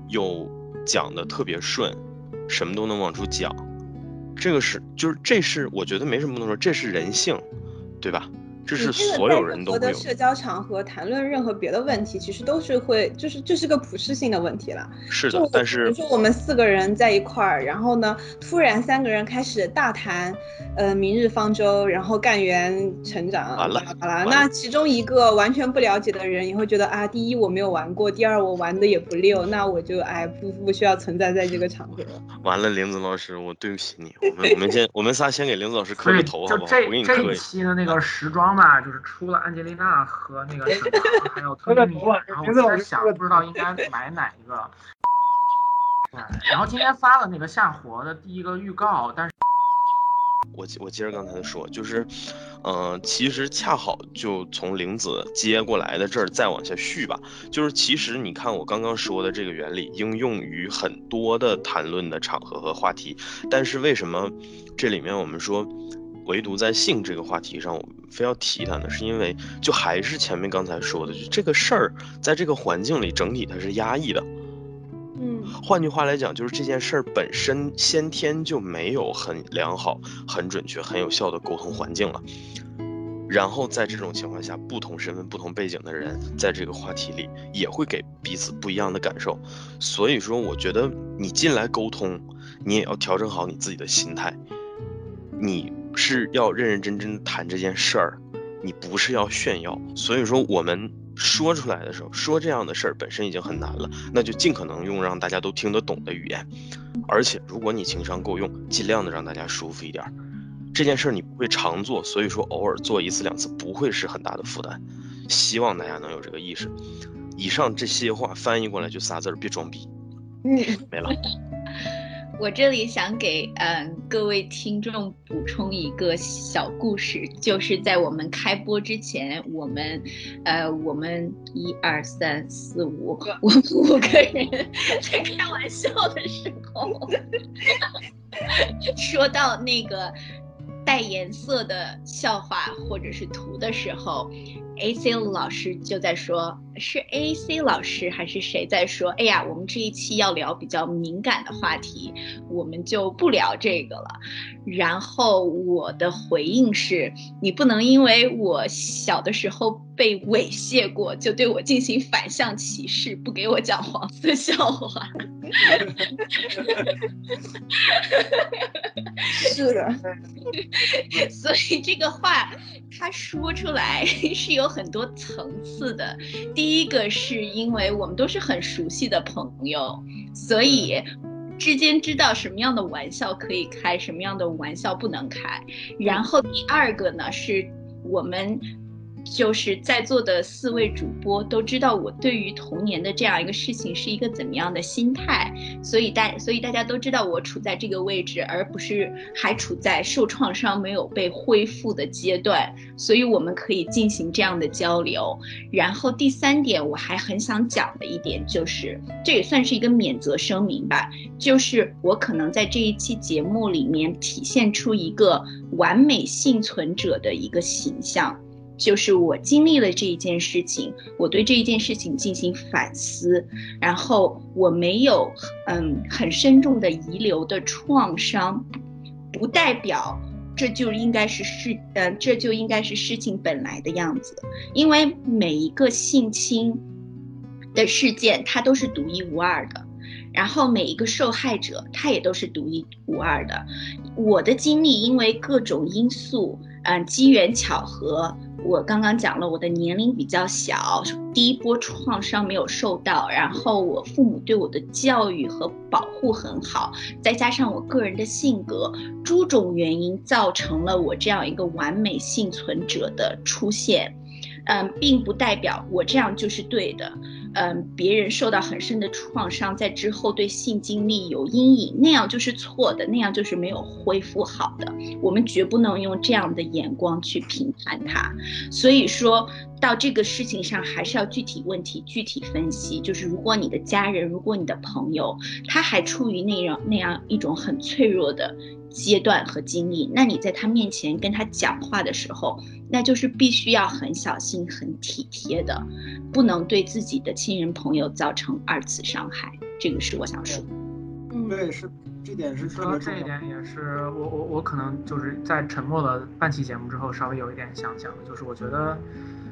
又讲的特别顺，什么都能往出讲。这个是，就是这是我觉得没什么不能说，这是人性，对吧？这是所有人都会的社交场合谈论任何别的问题，其实都是会，就是这是个普适性的问题了。是的，但是比如说我们四个人在一块儿，然后呢，突然三个人开始大谈，呃，明日方舟，然后干员成长，完了，好了，那其中一个完全不了解的人也会觉得啊，第一我没有玩过，第二我玩的也不溜，那我就哎不不需要存在在这个场合。完了，林子老师，我对不起你，我们我们先我们仨先给林子老师磕个头 (laughs) 好不好？我给你磕这一期的那个时装。嘛，就是出了安吉丽娜和那个沈腾，(laughs) 还有特米，然后我在想，不知道应该买哪一个。对，然后今天发了那个下活的第一个预告，但是，我我接着刚才的说，就是，嗯，其实恰好就从玲子接过来的这儿再往下续吧，就是其实你看我刚刚说的这个原理应用于很多的谈论的场合和话题，但是为什么这里面我们说？唯独在性这个话题上，我们非要提它呢，是因为就还是前面刚才说的，就这个事儿，在这个环境里整体它是压抑的。嗯，换句话来讲，就是这件事儿本身先天就没有很良好、很准确、很有效的沟通环境了。然后在这种情况下，不同身份、不同背景的人在这个话题里也会给彼此不一样的感受。所以说，我觉得你进来沟通，你也要调整好你自己的心态，你。是要认认真真谈这件事儿，你不是要炫耀。所以说，我们说出来的时候，说这样的事儿本身已经很难了，那就尽可能用让大家都听得懂的语言。而且，如果你情商够用，尽量的让大家舒服一点。这件事儿你不会常做，所以说偶尔做一次两次不会是很大的负担。希望大家能有这个意识。以上这些话翻译过来就仨字儿：别装逼。嗯，没了。我这里想给嗯各位听众补充一个小故事，就是在我们开播之前，我们，呃，我们一二三四五，我们五个人在开玩笑的时候，(laughs) 说到那个带颜色的笑话或者是图的时候。A C 老师就在说，是 A C 老师还是谁在说？哎呀，我们这一期要聊比较敏感的话题，我们就不聊这个了。然后我的回应是，你不能因为我小的时候被猥亵过，就对我进行反向歧视，不给我讲黄色笑话。是的，(laughs) 所以这个话他说出来是有很多层次的。第一个是因为我们都是很熟悉的朋友，所以之间知道什么样的玩笑可以开，什么样的玩笑不能开。然后第二个呢，是我们。就是在座的四位主播都知道我对于童年的这样一个事情是一个怎么样的心态，所以大所以大家都知道我处在这个位置，而不是还处在受创伤没有被恢复的阶段，所以我们可以进行这样的交流。然后第三点，我还很想讲的一点就是，这也算是一个免责声明吧，就是我可能在这一期节目里面体现出一个完美幸存者的一个形象。就是我经历了这一件事情，我对这一件事情进行反思，然后我没有嗯很深重的遗留的创伤，不代表这就应该是事嗯这就应该是事情本来的样子，因为每一个性侵的事件它都是独一无二的，然后每一个受害者他也都是独一无二的，我的经历因为各种因素嗯机缘巧合。我刚刚讲了，我的年龄比较小，第一波创伤没有受到，然后我父母对我的教育和保护很好，再加上我个人的性格，诸种原因造成了我这样一个完美幸存者的出现。嗯，并不代表我这样就是对的。嗯，别人受到很深的创伤，在之后对性经历有阴影，那样就是错的，那样就是没有恢复好的。我们绝不能用这样的眼光去评判他。所以说到这个事情上，还是要具体问题具体分析。就是如果你的家人，如果你的朋友，他还处于那样那样一种很脆弱的阶段和经历，那你在他面前跟他讲话的时候。那就是必须要很小心、很体贴的，不能对自己的亲人朋友造成二次伤害。这个是我想说。嗯，对，是这点是说这一点也是我我我可能就是在沉默了半期节目之后，稍微有一点想讲的，就是我觉得。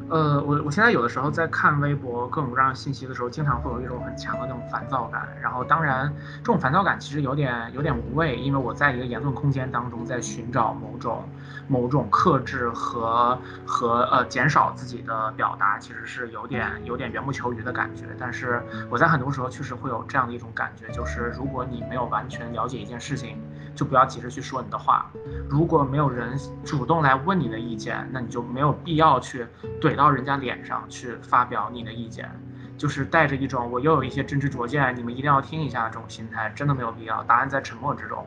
呃，我我现在有的时候在看微博各种各样的信息的时候，经常会有一种很强的那种烦躁感。然后，当然，这种烦躁感其实有点有点无谓，因为我在一个言论空间当中在寻找某种某种克制和和呃减少自己的表达，其实是有点有点缘木求鱼的感觉。但是我在很多时候确实会有这样的一种感觉，就是如果你没有完全了解一件事情。就不要急着去说你的话，如果没有人主动来问你的意见，那你就没有必要去怼到人家脸上去发表你的意见，就是带着一种我又有一些真知灼见，你们一定要听一下这种心态，真的没有必要。答案在沉默之中。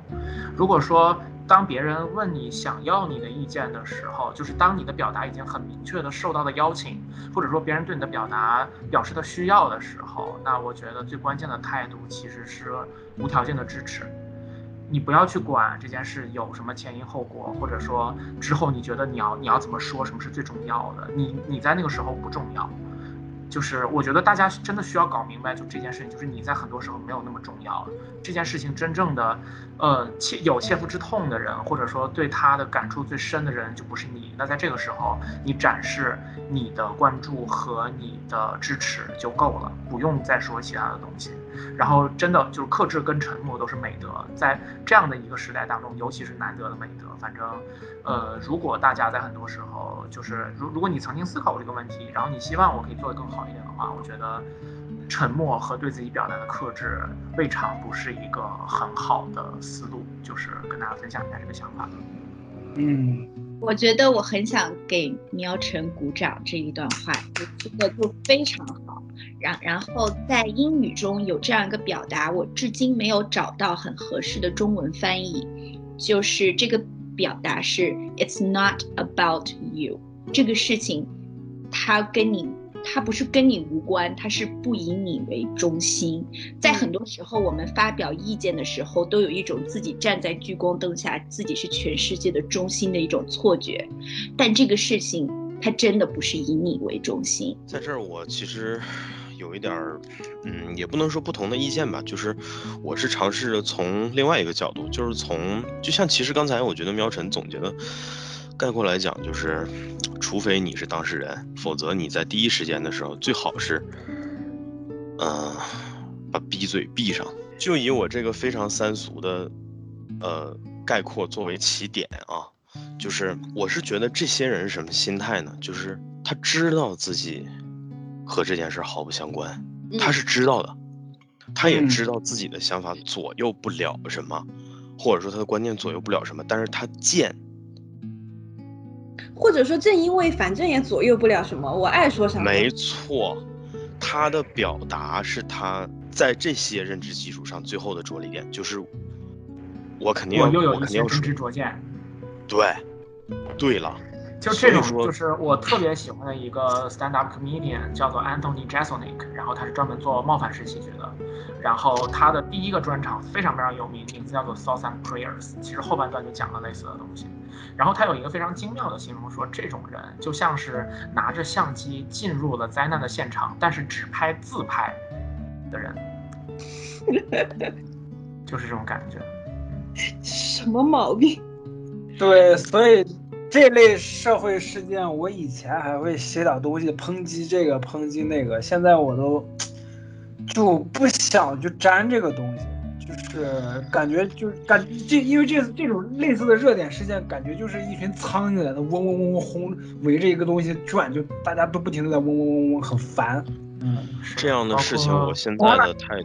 如果说当别人问你想要你的意见的时候，就是当你的表达已经很明确的受到了邀请，或者说别人对你的表达表示的需要的时候，那我觉得最关键的态度其实是无条件的支持。你不要去管这件事有什么前因后果，或者说之后你觉得你要你要怎么说，什么是最重要的？你你在那个时候不重要。就是我觉得大家真的需要搞明白，就这件事情，就是你在很多时候没有那么重要。这件事情真正的，呃，切有切肤之痛的人，或者说对他的感触最深的人，就不是你。那在这个时候，你展示你的关注和你的支持就够了，不用再说其他的东西。然后真的就是克制跟沉默都是美德，在这样的一个时代当中，尤其是难得的美德。反正，呃，如果大家在很多时候，就是如如果你曾经思考过这个问题，然后你希望我可以做得更好一点的话，我觉得沉默和对自己表达的克制，未尝不是一个很好的思路。就是跟大家分享一下这个想法。嗯，我觉得我很想给苗晨鼓掌这一段话，真的就非常好。然然后在英语中有这样一个表达，我至今没有找到很合适的中文翻译，就是这个表达是 "It's not about you"，这个事情，它跟你，它不是跟你无关，它是不以你为中心。在很多时候，我们发表意见的时候，都有一种自己站在聚光灯下，自己是全世界的中心的一种错觉，但这个事情，它真的不是以你为中心。在这儿，我其实。有一点儿，嗯，也不能说不同的意见吧，就是我是尝试着从另外一个角度，就是从，就像其实刚才我觉得喵晨总结的概括来讲，就是，除非你是当事人，否则你在第一时间的时候最好是，嗯，把闭嘴闭上。就以我这个非常三俗的，呃，概括作为起点啊，就是我是觉得这些人是什么心态呢？就是他知道自己。和这件事毫不相关，他是知道的，他也知道自己的想法左右不了什么，或者说他的观念左右不了什么，但是他贱，或者说正因为反正也左右不了什么，我爱说什么。没错，他的表达是他在这些认知基础上最后的着力点，就是我肯定要，我肯定要认知拙见。对，对了。就这种，就是我特别喜欢的一个 stand up comedian，叫做 Anthony Jeselnik，然后他是专门做冒犯式喜剧的，然后他的第一个专场非常非常有名，名字叫做 Thoughts and Prayers，其实后半段就讲了类似的东西，然后他有一个非常精妙的形容，说这种人就像是拿着相机进入了灾难的现场，但是只拍自拍的人，就是这种感觉。什么毛病？对，所以。这类社会事件，我以前还会写点东西抨击这个抨击那个，现在我都 (tsk) 就不想去沾这个东西，就是感觉就是感这因为这这种类似的热点事件，感觉就是一群苍蝇在那嗡嗡嗡嗡轰围着一个东西转，就大家都不停的在嗡嗡嗡嗡，很烦。嗯，这样的事情我现在的态，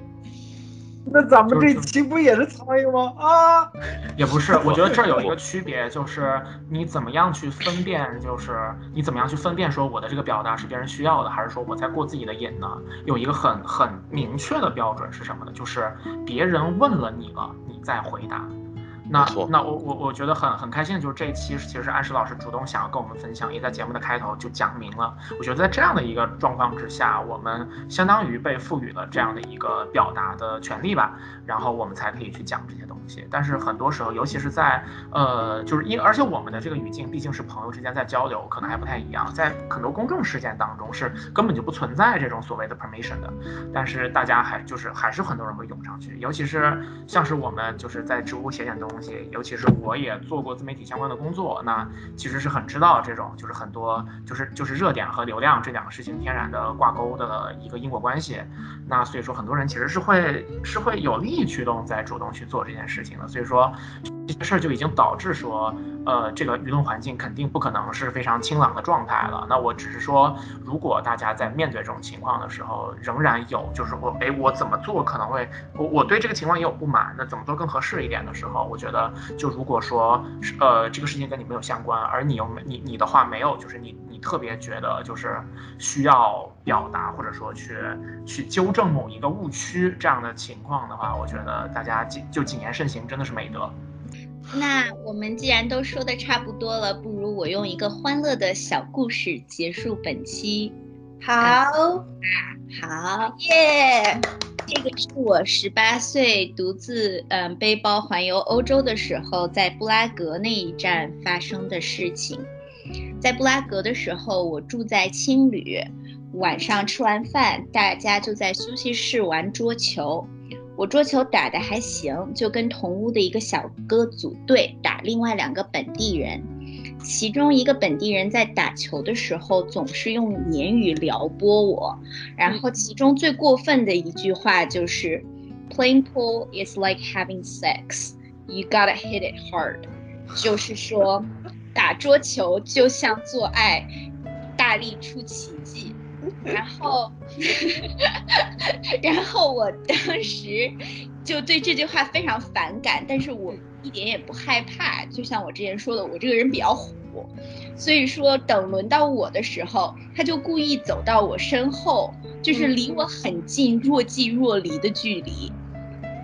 那咱们这期不也是苍蝇吗？啊，(laughs) 也不是，我觉得这儿有一个区别，就是你怎么样去分辨，就是你怎么样去分辨说我的这个表达是别人需要的，还是说我在过自己的瘾呢？有一个很很明确的标准是什么呢？就是别人问了你了，你再回答。那那我我我觉得很很开心的就是这一期其实安石老师主动想要跟我们分享，也在节目的开头就讲明了。我觉得在这样的一个状况之下，我们相当于被赋予了这样的一个表达的权利吧，然后我们才可以去讲这些东西。但是很多时候，尤其是在呃，就是因而且我们的这个语境毕竟是朋友之间在交流，可能还不太一样。在很多公众事件当中是根本就不存在这种所谓的 permission 的，但是大家还就是还是很多人会涌上去，尤其是像是我们就是在知乎写点东西。尤其是我也做过自媒体相关的工作，那其实是很知道这种就是很多就是就是热点和流量这两个事情天然的挂钩的一个因果关系。那所以说很多人其实是会是会有利益驱动在主动去做这件事情的。所以说这件事儿就已经导致说，呃，这个舆论环境肯定不可能是非常清朗的状态了。那我只是说，如果大家在面对这种情况的时候，仍然有就是我哎我怎么做可能会我我对这个情况也有不满，那怎么做更合适一点的时候，我觉得。就如果说，呃，这个事情跟你没有相关，而你又没你你的话没有，就是你你特别觉得就是需要表达或者说去去纠正某一个误区这样的情况的话，我觉得大家谨就谨言慎行真的是美德。那我们既然都说的差不多了，不如我用一个欢乐的小故事结束本期。好，好耶。这个是我十八岁独自嗯背包环游欧洲的时候，在布拉格那一站发生的事情。在布拉格的时候，我住在青旅，晚上吃完饭，大家就在休息室玩桌球。我桌球打得还行，就跟同屋的一个小哥组队打另外两个本地人。其中一个本地人在打球的时候，总是用言语撩拨我，然后其中最过分的一句话就是，“Playing pool is like having sex, you gotta hit it hard。(laughs) ”就是说，打桌球就像做爱，大力出奇迹。然后，(laughs) 然后我当时就对这句话非常反感，但是我。一点也不害怕，就像我之前说的，我这个人比较虎，所以说等轮到我的时候，他就故意走到我身后，就是离我很近，若即若离的距离。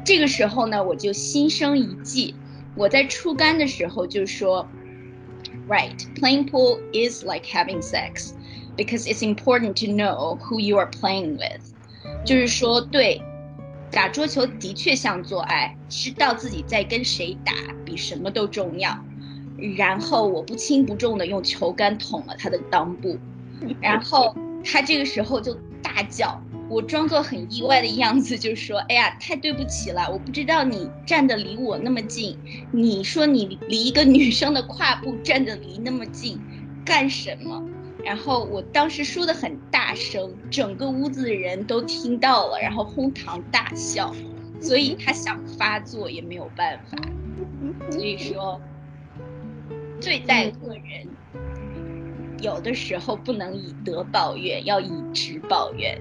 这个时候呢，我就心生一计，我在出杆的时候就说，Right, playing pool is like having sex, because it's important to know who you are playing with。就是说，对。打桌球的确像做爱，知道自己在跟谁打比什么都重要。然后我不轻不重的用球杆捅了他的裆部，(laughs) 然后他这个时候就大叫。我装作很意外的样子，就说：“哎呀，太对不起了，我不知道你站的离我那么近。你说你离一个女生的胯部站的离那么近，干什么？”然后我当时说的很大声，整个屋子的人都听到了，然后哄堂大笑。所以他想发作也没有办法。所以说，对待恶人，有的时候不能以德报怨，要以直报怨。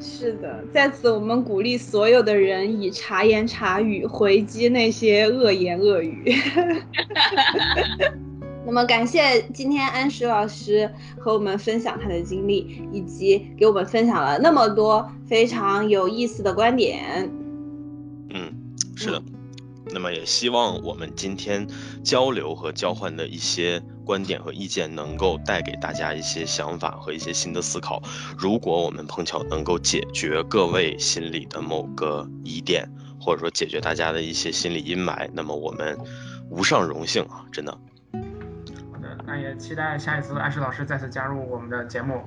是的，在此我们鼓励所有的人以茶言茶语回击那些恶言恶语。(laughs) 那么感谢今天安石老师和我们分享他的经历，以及给我们分享了那么多非常有意思的观点。嗯，是的。那么也希望我们今天交流和交换的一些观点和意见，能够带给大家一些想法和一些新的思考。如果我们碰巧能够解决各位心里的某个疑点，或者说解决大家的一些心理阴霾，那么我们无上荣幸啊！真的。那也期待下一次安石老师再次加入我们的节目，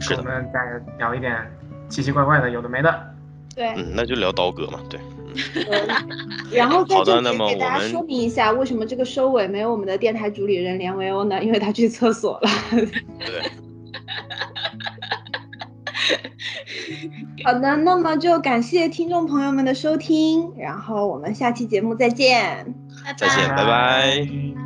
是我们再聊一点奇奇怪怪的，有的没的。对，嗯，那就聊刀哥嘛，对。然后在这里给大家说明一下，为什么这个收尾没有我们的电台主理人连维欧呢？因为他去厕所了。对。(laughs) 好的，那么就感谢听众朋友们的收听，然后我们下期节目再见。再见，拜拜。